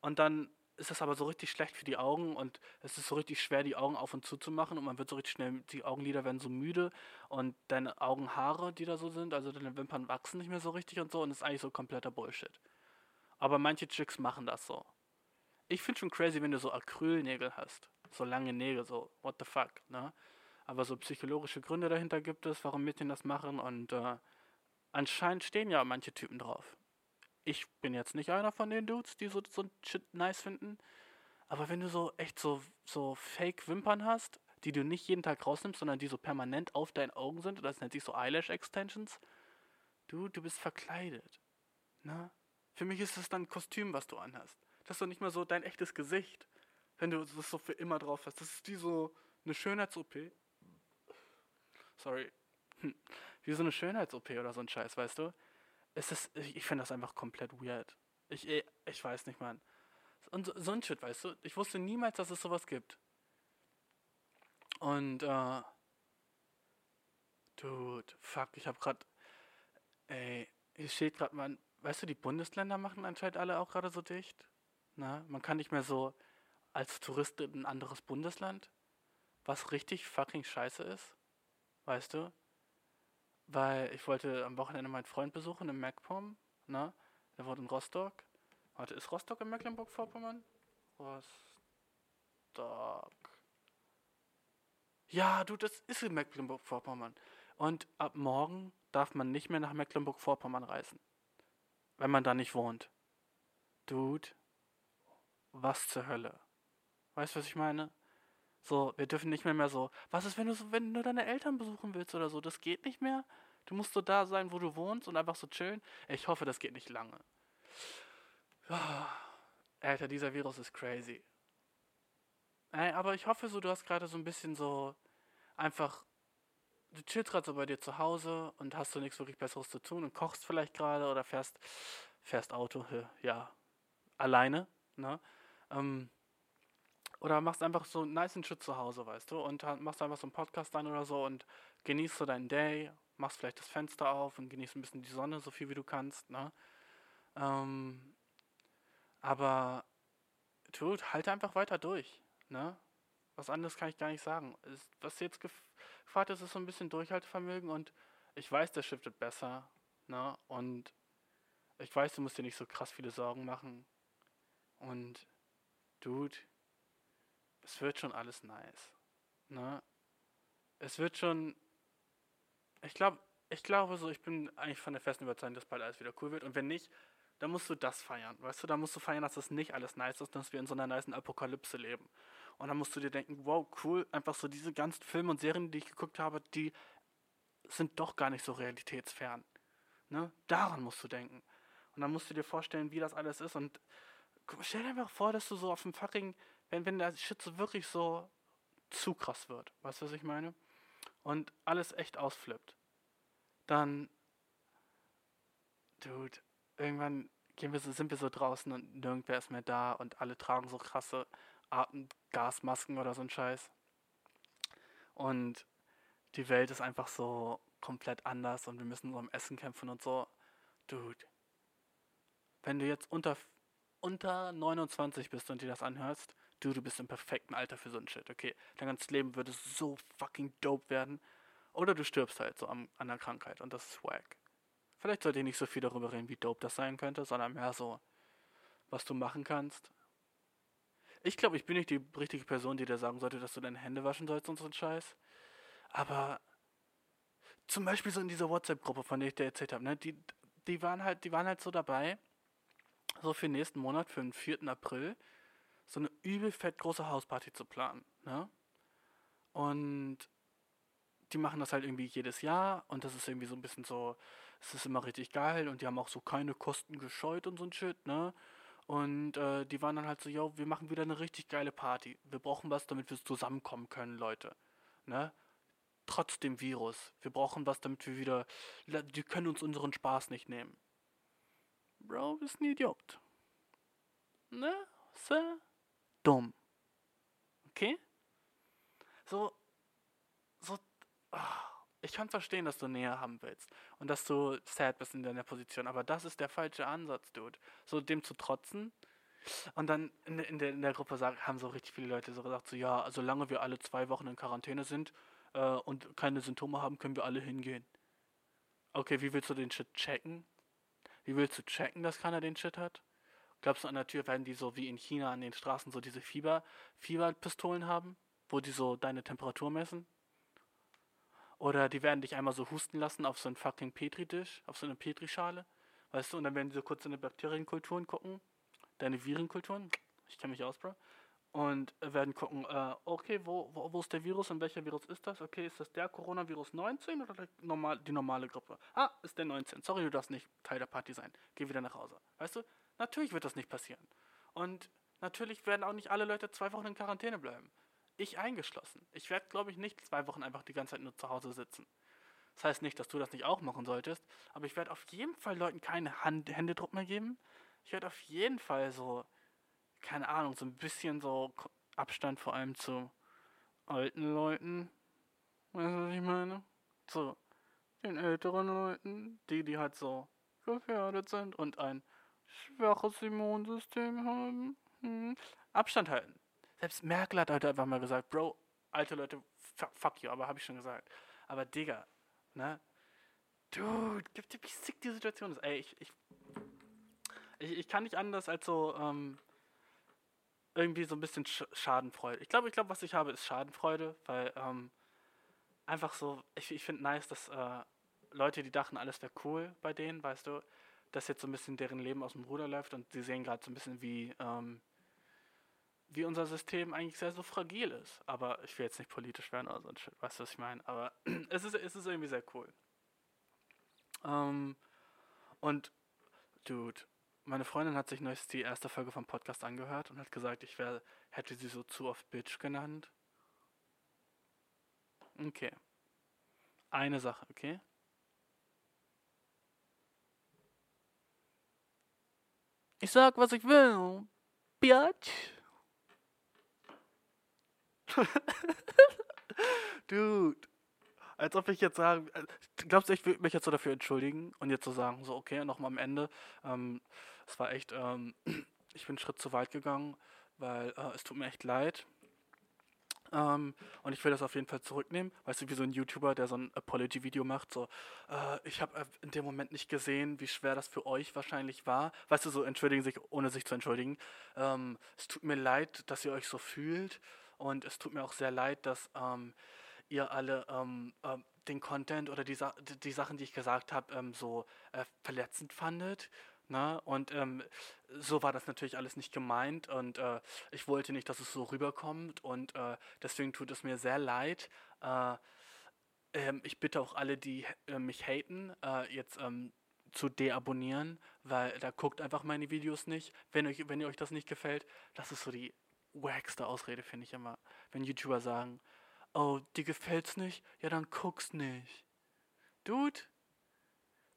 Und dann ist das aber so richtig schlecht für die Augen und es ist so richtig schwer, die Augen auf und zu zu machen und man wird so richtig schnell, die Augenlider werden so müde und deine Augenhaare, die da so sind, also deine Wimpern wachsen nicht mehr so richtig und so und das ist eigentlich so kompletter Bullshit. Aber manche Chicks machen das so. Ich finde schon crazy, wenn du so Acrylnägel hast. So lange Nägel, so what the fuck, ne? Aber so psychologische Gründe dahinter gibt es, warum Mädchen das machen und äh, anscheinend stehen ja manche Typen drauf ich bin jetzt nicht einer von den Dudes, die so, so Shit nice finden. Aber wenn du so echt so, so Fake-Wimpern hast, die du nicht jeden Tag rausnimmst, sondern die so permanent auf deinen Augen sind, das nennt sich so Eyelash-Extensions, du, du bist verkleidet. Na? Für mich ist das dann ein Kostüm, was du anhast. Das ist doch nicht mal so dein echtes Gesicht, wenn du das so für immer drauf hast. Das ist wie so eine Schönheits-OP. Sorry. Hm. Wie so eine Schönheits-OP oder so ein Scheiß, weißt du? Es ist, ich finde das einfach komplett weird. Ich, eh, ich weiß nicht, Mann. Und so, so ein Shit, weißt du? Ich wusste niemals, dass es sowas gibt. Und, äh, Dude, fuck, ich hab grad, ey, hier steht grad, man, weißt du, die Bundesländer machen anscheinend alle auch gerade so dicht. Na, man kann nicht mehr so als Tourist in ein anderes Bundesland, was richtig fucking scheiße ist. Weißt du? Weil ich wollte am Wochenende meinen Freund besuchen im MacPom, ne? Der wohnt in Rostock. Warte, ist Rostock in Mecklenburg-Vorpommern? Rostock. Ja, du, das ist in Mecklenburg-Vorpommern. Und ab morgen darf man nicht mehr nach Mecklenburg-Vorpommern reisen. Wenn man da nicht wohnt. Dude, was zur Hölle? Weißt du, was ich meine? So, wir dürfen nicht mehr mehr so. Was ist, wenn du wenn du deine Eltern besuchen willst oder so? Das geht nicht mehr. Du musst so da sein, wo du wohnst und einfach so chillen. Ich hoffe, das geht nicht lange. Oh, Alter, dieser Virus ist crazy. Ey, aber ich hoffe so, du hast gerade so ein bisschen so einfach. Du chillst gerade so bei dir zu Hause und hast so nichts wirklich Besseres zu tun und kochst vielleicht gerade oder fährst, fährst Auto, ja, alleine, ne? Ähm, oder machst einfach so einen nice Shit zu Hause, weißt du, und machst einfach so einen Podcast an oder so und genießt so deinen Day, machst vielleicht das Fenster auf und genießt ein bisschen die Sonne, so viel wie du kannst, ne? Ähm, aber tut, halt einfach weiter durch, ne? Was anderes kann ich gar nicht sagen. was jetzt gefragt ist, ist so ein bisschen Durchhaltevermögen und ich weiß, der shiftet besser, ne? Und Ich weiß, du musst dir nicht so krass viele Sorgen machen. Und, Dude, es wird schon alles nice. Ne? Es wird schon. Ich glaube, ich glaube so, ich bin eigentlich von der festen Überzeugung, dass bald alles wieder cool wird. Und wenn nicht, dann musst du das feiern. Weißt du, dann musst du feiern, dass das nicht alles nice ist, dass wir in so einer nice Apokalypse leben. Und dann musst du dir denken, wow, cool, einfach so diese ganzen Filme und Serien, die ich geguckt habe, die sind doch gar nicht so realitätsfern. Ne? Daran musst du denken. Und dann musst du dir vorstellen, wie das alles ist. Und stell dir einfach vor, dass du so auf dem fucking, wenn, wenn der Shit so wirklich so zu krass wird. Weißt du, was ich meine? Und alles echt ausflippt. Dann, dude, irgendwann gehen wir so, sind wir so draußen und nirgendwer ist mehr da und alle tragen so krasse Atemgasmasken oder so ein Scheiß. Und die Welt ist einfach so komplett anders und wir müssen so am Essen kämpfen und so. Dude, wenn du jetzt unter, unter 29 bist und dir das anhörst, du, du bist im perfekten Alter für so ein Shit, okay? Dein ganzes Leben würde so fucking dope werden. Oder du stirbst halt so an, an der Krankheit und das ist wack. Vielleicht sollte ich nicht so viel darüber reden, wie dope das sein könnte, sondern mehr so, was du machen kannst. Ich glaube, ich bin nicht die richtige Person, die dir sagen sollte, dass du deine Hände waschen sollst und so ein Scheiß. Aber zum Beispiel so in dieser WhatsApp-Gruppe, von der ich dir erzählt habe, ne, die, die waren halt, die waren halt so dabei, so für nächsten Monat, für den 4. April, so eine übel fett große Hausparty zu planen, ne? Und die machen das halt irgendwie jedes Jahr und das ist irgendwie so ein bisschen so, es ist immer richtig geil und die haben auch so keine Kosten gescheut und so ein Shit, ne? Und äh, die waren dann halt so, yo, wir machen wieder eine richtig geile Party. Wir brauchen was, damit wir zusammenkommen können, Leute. Ne? Trotz dem Virus. Wir brauchen was, damit wir wieder. Die können uns unseren Spaß nicht nehmen. Bro, bist ein Idiot. Ne? Sehr dumm. Okay? So. So. Oh, ich kann verstehen, dass du näher haben willst. Und dass du sad bist in deiner Position. Aber das ist der falsche Ansatz, Dude. So dem zu trotzen. Und dann in, in, der, in der Gruppe sagen, haben so richtig viele Leute so gesagt: so, ja, solange wir alle zwei Wochen in Quarantäne sind äh, und keine Symptome haben, können wir alle hingehen. Okay, wie willst du den Shit checken? Wie willst du checken, dass keiner den Shit hat? Glaubst du, an der Tür werden die so wie in China an den Straßen so diese Fieber, Fieberpistolen haben, wo die so deine Temperatur messen? Oder die werden dich einmal so husten lassen auf so einen fucking Petri-Dish, auf so eine Petrischale, weißt du, und dann werden die so kurz in deine Bakterienkulturen gucken, deine Virenkulturen, ich kenne mich aus, Bro, und werden gucken, äh, okay, wo, wo, wo ist der Virus und welcher Virus ist das? Okay, ist das der Coronavirus 19 oder normal, die normale Grippe? Ah, ist der 19. Sorry, du darfst nicht Teil der Party sein. Geh wieder nach Hause. Weißt du? Natürlich wird das nicht passieren. Und natürlich werden auch nicht alle Leute zwei Wochen in Quarantäne bleiben. Ich eingeschlossen. Ich werde, glaube ich, nicht zwei Wochen einfach die ganze Zeit nur zu Hause sitzen. Das heißt nicht, dass du das nicht auch machen solltest, aber ich werde auf jeden Fall Leuten keine Hand Händedruck mehr geben. Ich werde auf jeden Fall so, keine Ahnung, so ein bisschen so Abstand vor allem zu alten Leuten. Weißt du, was ich meine? So, den älteren Leuten, die, die halt so gefährdet sind und ein schwaches Immunsystem haben. Hm. Abstand halten. Selbst Merkel hat heute einfach mal gesagt, Bro, alte Leute, fuck you, aber habe ich schon gesagt. Aber Digga, ne? Dude, gibt dir, wie sick die Situation ist. Ey, ich, ich, ich, ich kann nicht anders als so, ähm, irgendwie so ein bisschen Sch Schadenfreude. Ich glaube, ich glaube, was ich habe, ist Schadenfreude, weil, ähm, einfach so, ich, ich finde nice, dass, äh, Leute, die dachten, alles wäre cool bei denen, weißt du, dass jetzt so ein bisschen deren Leben aus dem Ruder läuft und sie sehen gerade so ein bisschen, wie, ähm, wie unser System eigentlich sehr so fragil ist. Aber ich will jetzt nicht politisch werden oder so ein Shit, weißt du, was ich meine? Aber es ist, es ist irgendwie sehr cool. Ähm, und, Dude, meine Freundin hat sich neulich die erste Folge vom Podcast angehört und hat gesagt, ich wär, hätte sie so zu oft Bitch genannt. Okay. Eine Sache, okay? Ich sag, was ich will. Bitch. Dude. Als ob ich jetzt sagen, äh, glaubst du, ich würde mich jetzt so dafür entschuldigen und jetzt so sagen, so, okay, nochmal am Ende. Ähm, es war echt, ähm, ich bin einen Schritt zu weit gegangen, weil äh, es tut mir echt leid. Ähm, und ich will das auf jeden Fall zurücknehmen. Weißt du, wie so ein YouTuber, der so ein Apology-Video macht, so, äh, ich habe in dem Moment nicht gesehen, wie schwer das für euch wahrscheinlich war. Weißt du, so entschuldigen sich, ohne sich zu entschuldigen. Ähm, es tut mir leid, dass ihr euch so fühlt. Und es tut mir auch sehr leid, dass ähm, ihr alle ähm, äh, den Content oder die, Sa die Sachen, die ich gesagt habe, ähm, so äh, verletzend fandet. Ne? Und ähm, so war das natürlich alles nicht gemeint und äh, ich wollte nicht, dass es so rüberkommt und äh, deswegen tut es mir sehr leid. Äh, ähm, ich bitte auch alle, die äh, mich haten, äh, jetzt ähm, zu deabonnieren, weil da guckt einfach meine Videos nicht. Wenn euch, wenn ihr euch das nicht gefällt, das ist so die wackste Ausrede, finde ich immer. Wenn YouTuber sagen, oh, dir gefällt's nicht? Ja, dann guck's nicht. Dude,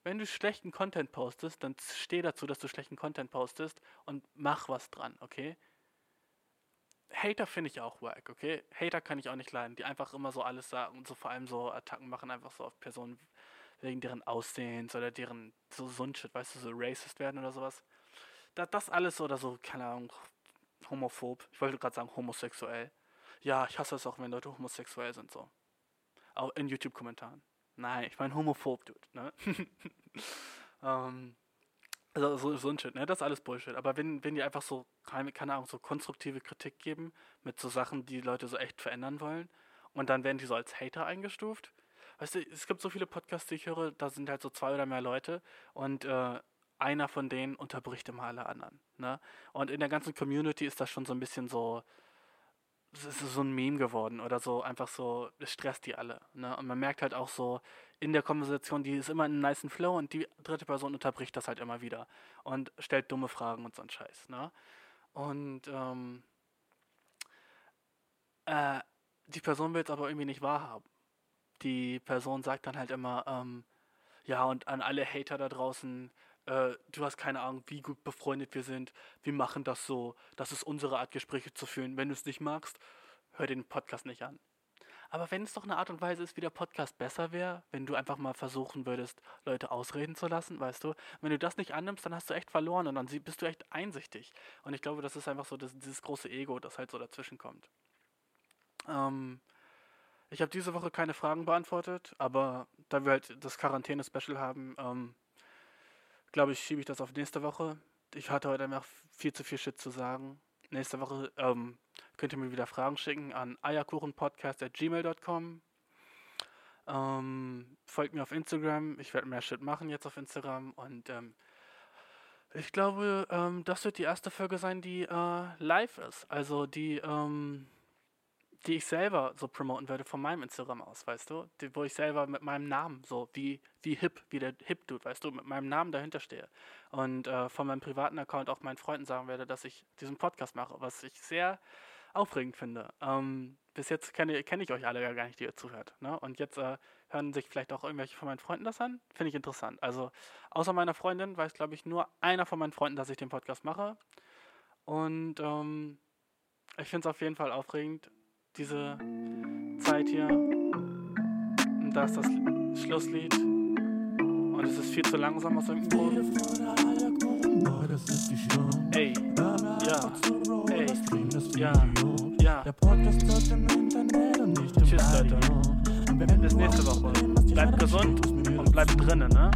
wenn du schlechten Content postest, dann steh dazu, dass du schlechten Content postest und mach was dran, okay? Hater finde ich auch wack, okay? Hater kann ich auch nicht leiden, die einfach immer so alles sagen und so vor allem so Attacken machen, einfach so auf Personen wegen deren Aussehens oder deren so so ein Shit, weißt du, so racist werden oder sowas. Das, das alles oder so, keine Ahnung, homophob. Ich wollte gerade sagen homosexuell. Ja, ich hasse es auch, wenn Leute homosexuell sind, so. Auch in YouTube-Kommentaren. Nein, ich meine homophob, Dude, ne? ähm, also so, so ein Shit, ne? Das ist alles Bullshit. Aber wenn, wenn die einfach so, keine, keine Ahnung, so konstruktive Kritik geben mit so Sachen, die Leute so echt verändern wollen und dann werden die so als Hater eingestuft. Weißt du, es gibt so viele Podcasts, die ich höre, da sind halt so zwei oder mehr Leute und äh, einer von denen unterbricht immer alle anderen. Ne? Und in der ganzen Community ist das schon so ein bisschen so, es ist so ein Meme geworden oder so einfach so, es stresst die alle. Ne? Und man merkt halt auch so in der Konversation, die ist immer in einem niceen Flow und die dritte Person unterbricht das halt immer wieder und stellt dumme Fragen und so einen Scheiß. Ne? Und ähm, äh, die Person will es aber irgendwie nicht wahrhaben. Die Person sagt dann halt immer, ähm, ja, und an alle Hater da draußen, äh, du hast keine Ahnung, wie gut befreundet wir sind. Wir machen das so. Das ist unsere Art, Gespräche zu führen. Wenn du es nicht magst, hör den Podcast nicht an. Aber wenn es doch eine Art und Weise ist, wie der Podcast besser wäre, wenn du einfach mal versuchen würdest, Leute ausreden zu lassen, weißt du, wenn du das nicht annimmst, dann hast du echt verloren und dann bist du echt einsichtig. Und ich glaube, das ist einfach so das, dieses große Ego, das halt so dazwischen kommt. Ähm, ich habe diese Woche keine Fragen beantwortet, aber da wir halt das Quarantäne-Special haben, ähm, glaube ich, schiebe ich das auf nächste Woche. Ich hatte heute einfach viel zu viel Shit zu sagen. Nächste Woche ähm, könnt ihr mir wieder Fragen schicken an eierkuchenpodcast.gmail.com. Ähm, folgt mir auf Instagram. Ich werde mehr Shit machen jetzt auf Instagram. Und ähm, ich glaube, ähm, das wird die erste Folge sein, die äh, live ist. Also die ähm, die ich selber so promoten würde von meinem Instagram aus, weißt du? Die, wo ich selber mit meinem Namen, so wie, wie Hip, wie der Hip-Dude, weißt du, mit meinem Namen dahinter stehe. Und äh, von meinem privaten Account auch meinen Freunden sagen werde, dass ich diesen Podcast mache, was ich sehr aufregend finde. Ähm, bis jetzt kenne, kenne ich euch alle ja gar nicht, die ihr zuhört. Ne? Und jetzt äh, hören sich vielleicht auch irgendwelche von meinen Freunden das an. Finde ich interessant. Also, außer meiner Freundin weiß, glaube ich, nur einer von meinen Freunden, dass ich den Podcast mache. Und ähm, ich finde es auf jeden Fall aufregend diese Zeit hier. Und da ist das Schlusslied. Und es ist viel zu langsam aus dem Grund. Ey, ja, ey, ja, ja. Tschüss, Leute. Bis nächste Woche. Bleibt gesund und bleibt drinnen, ne?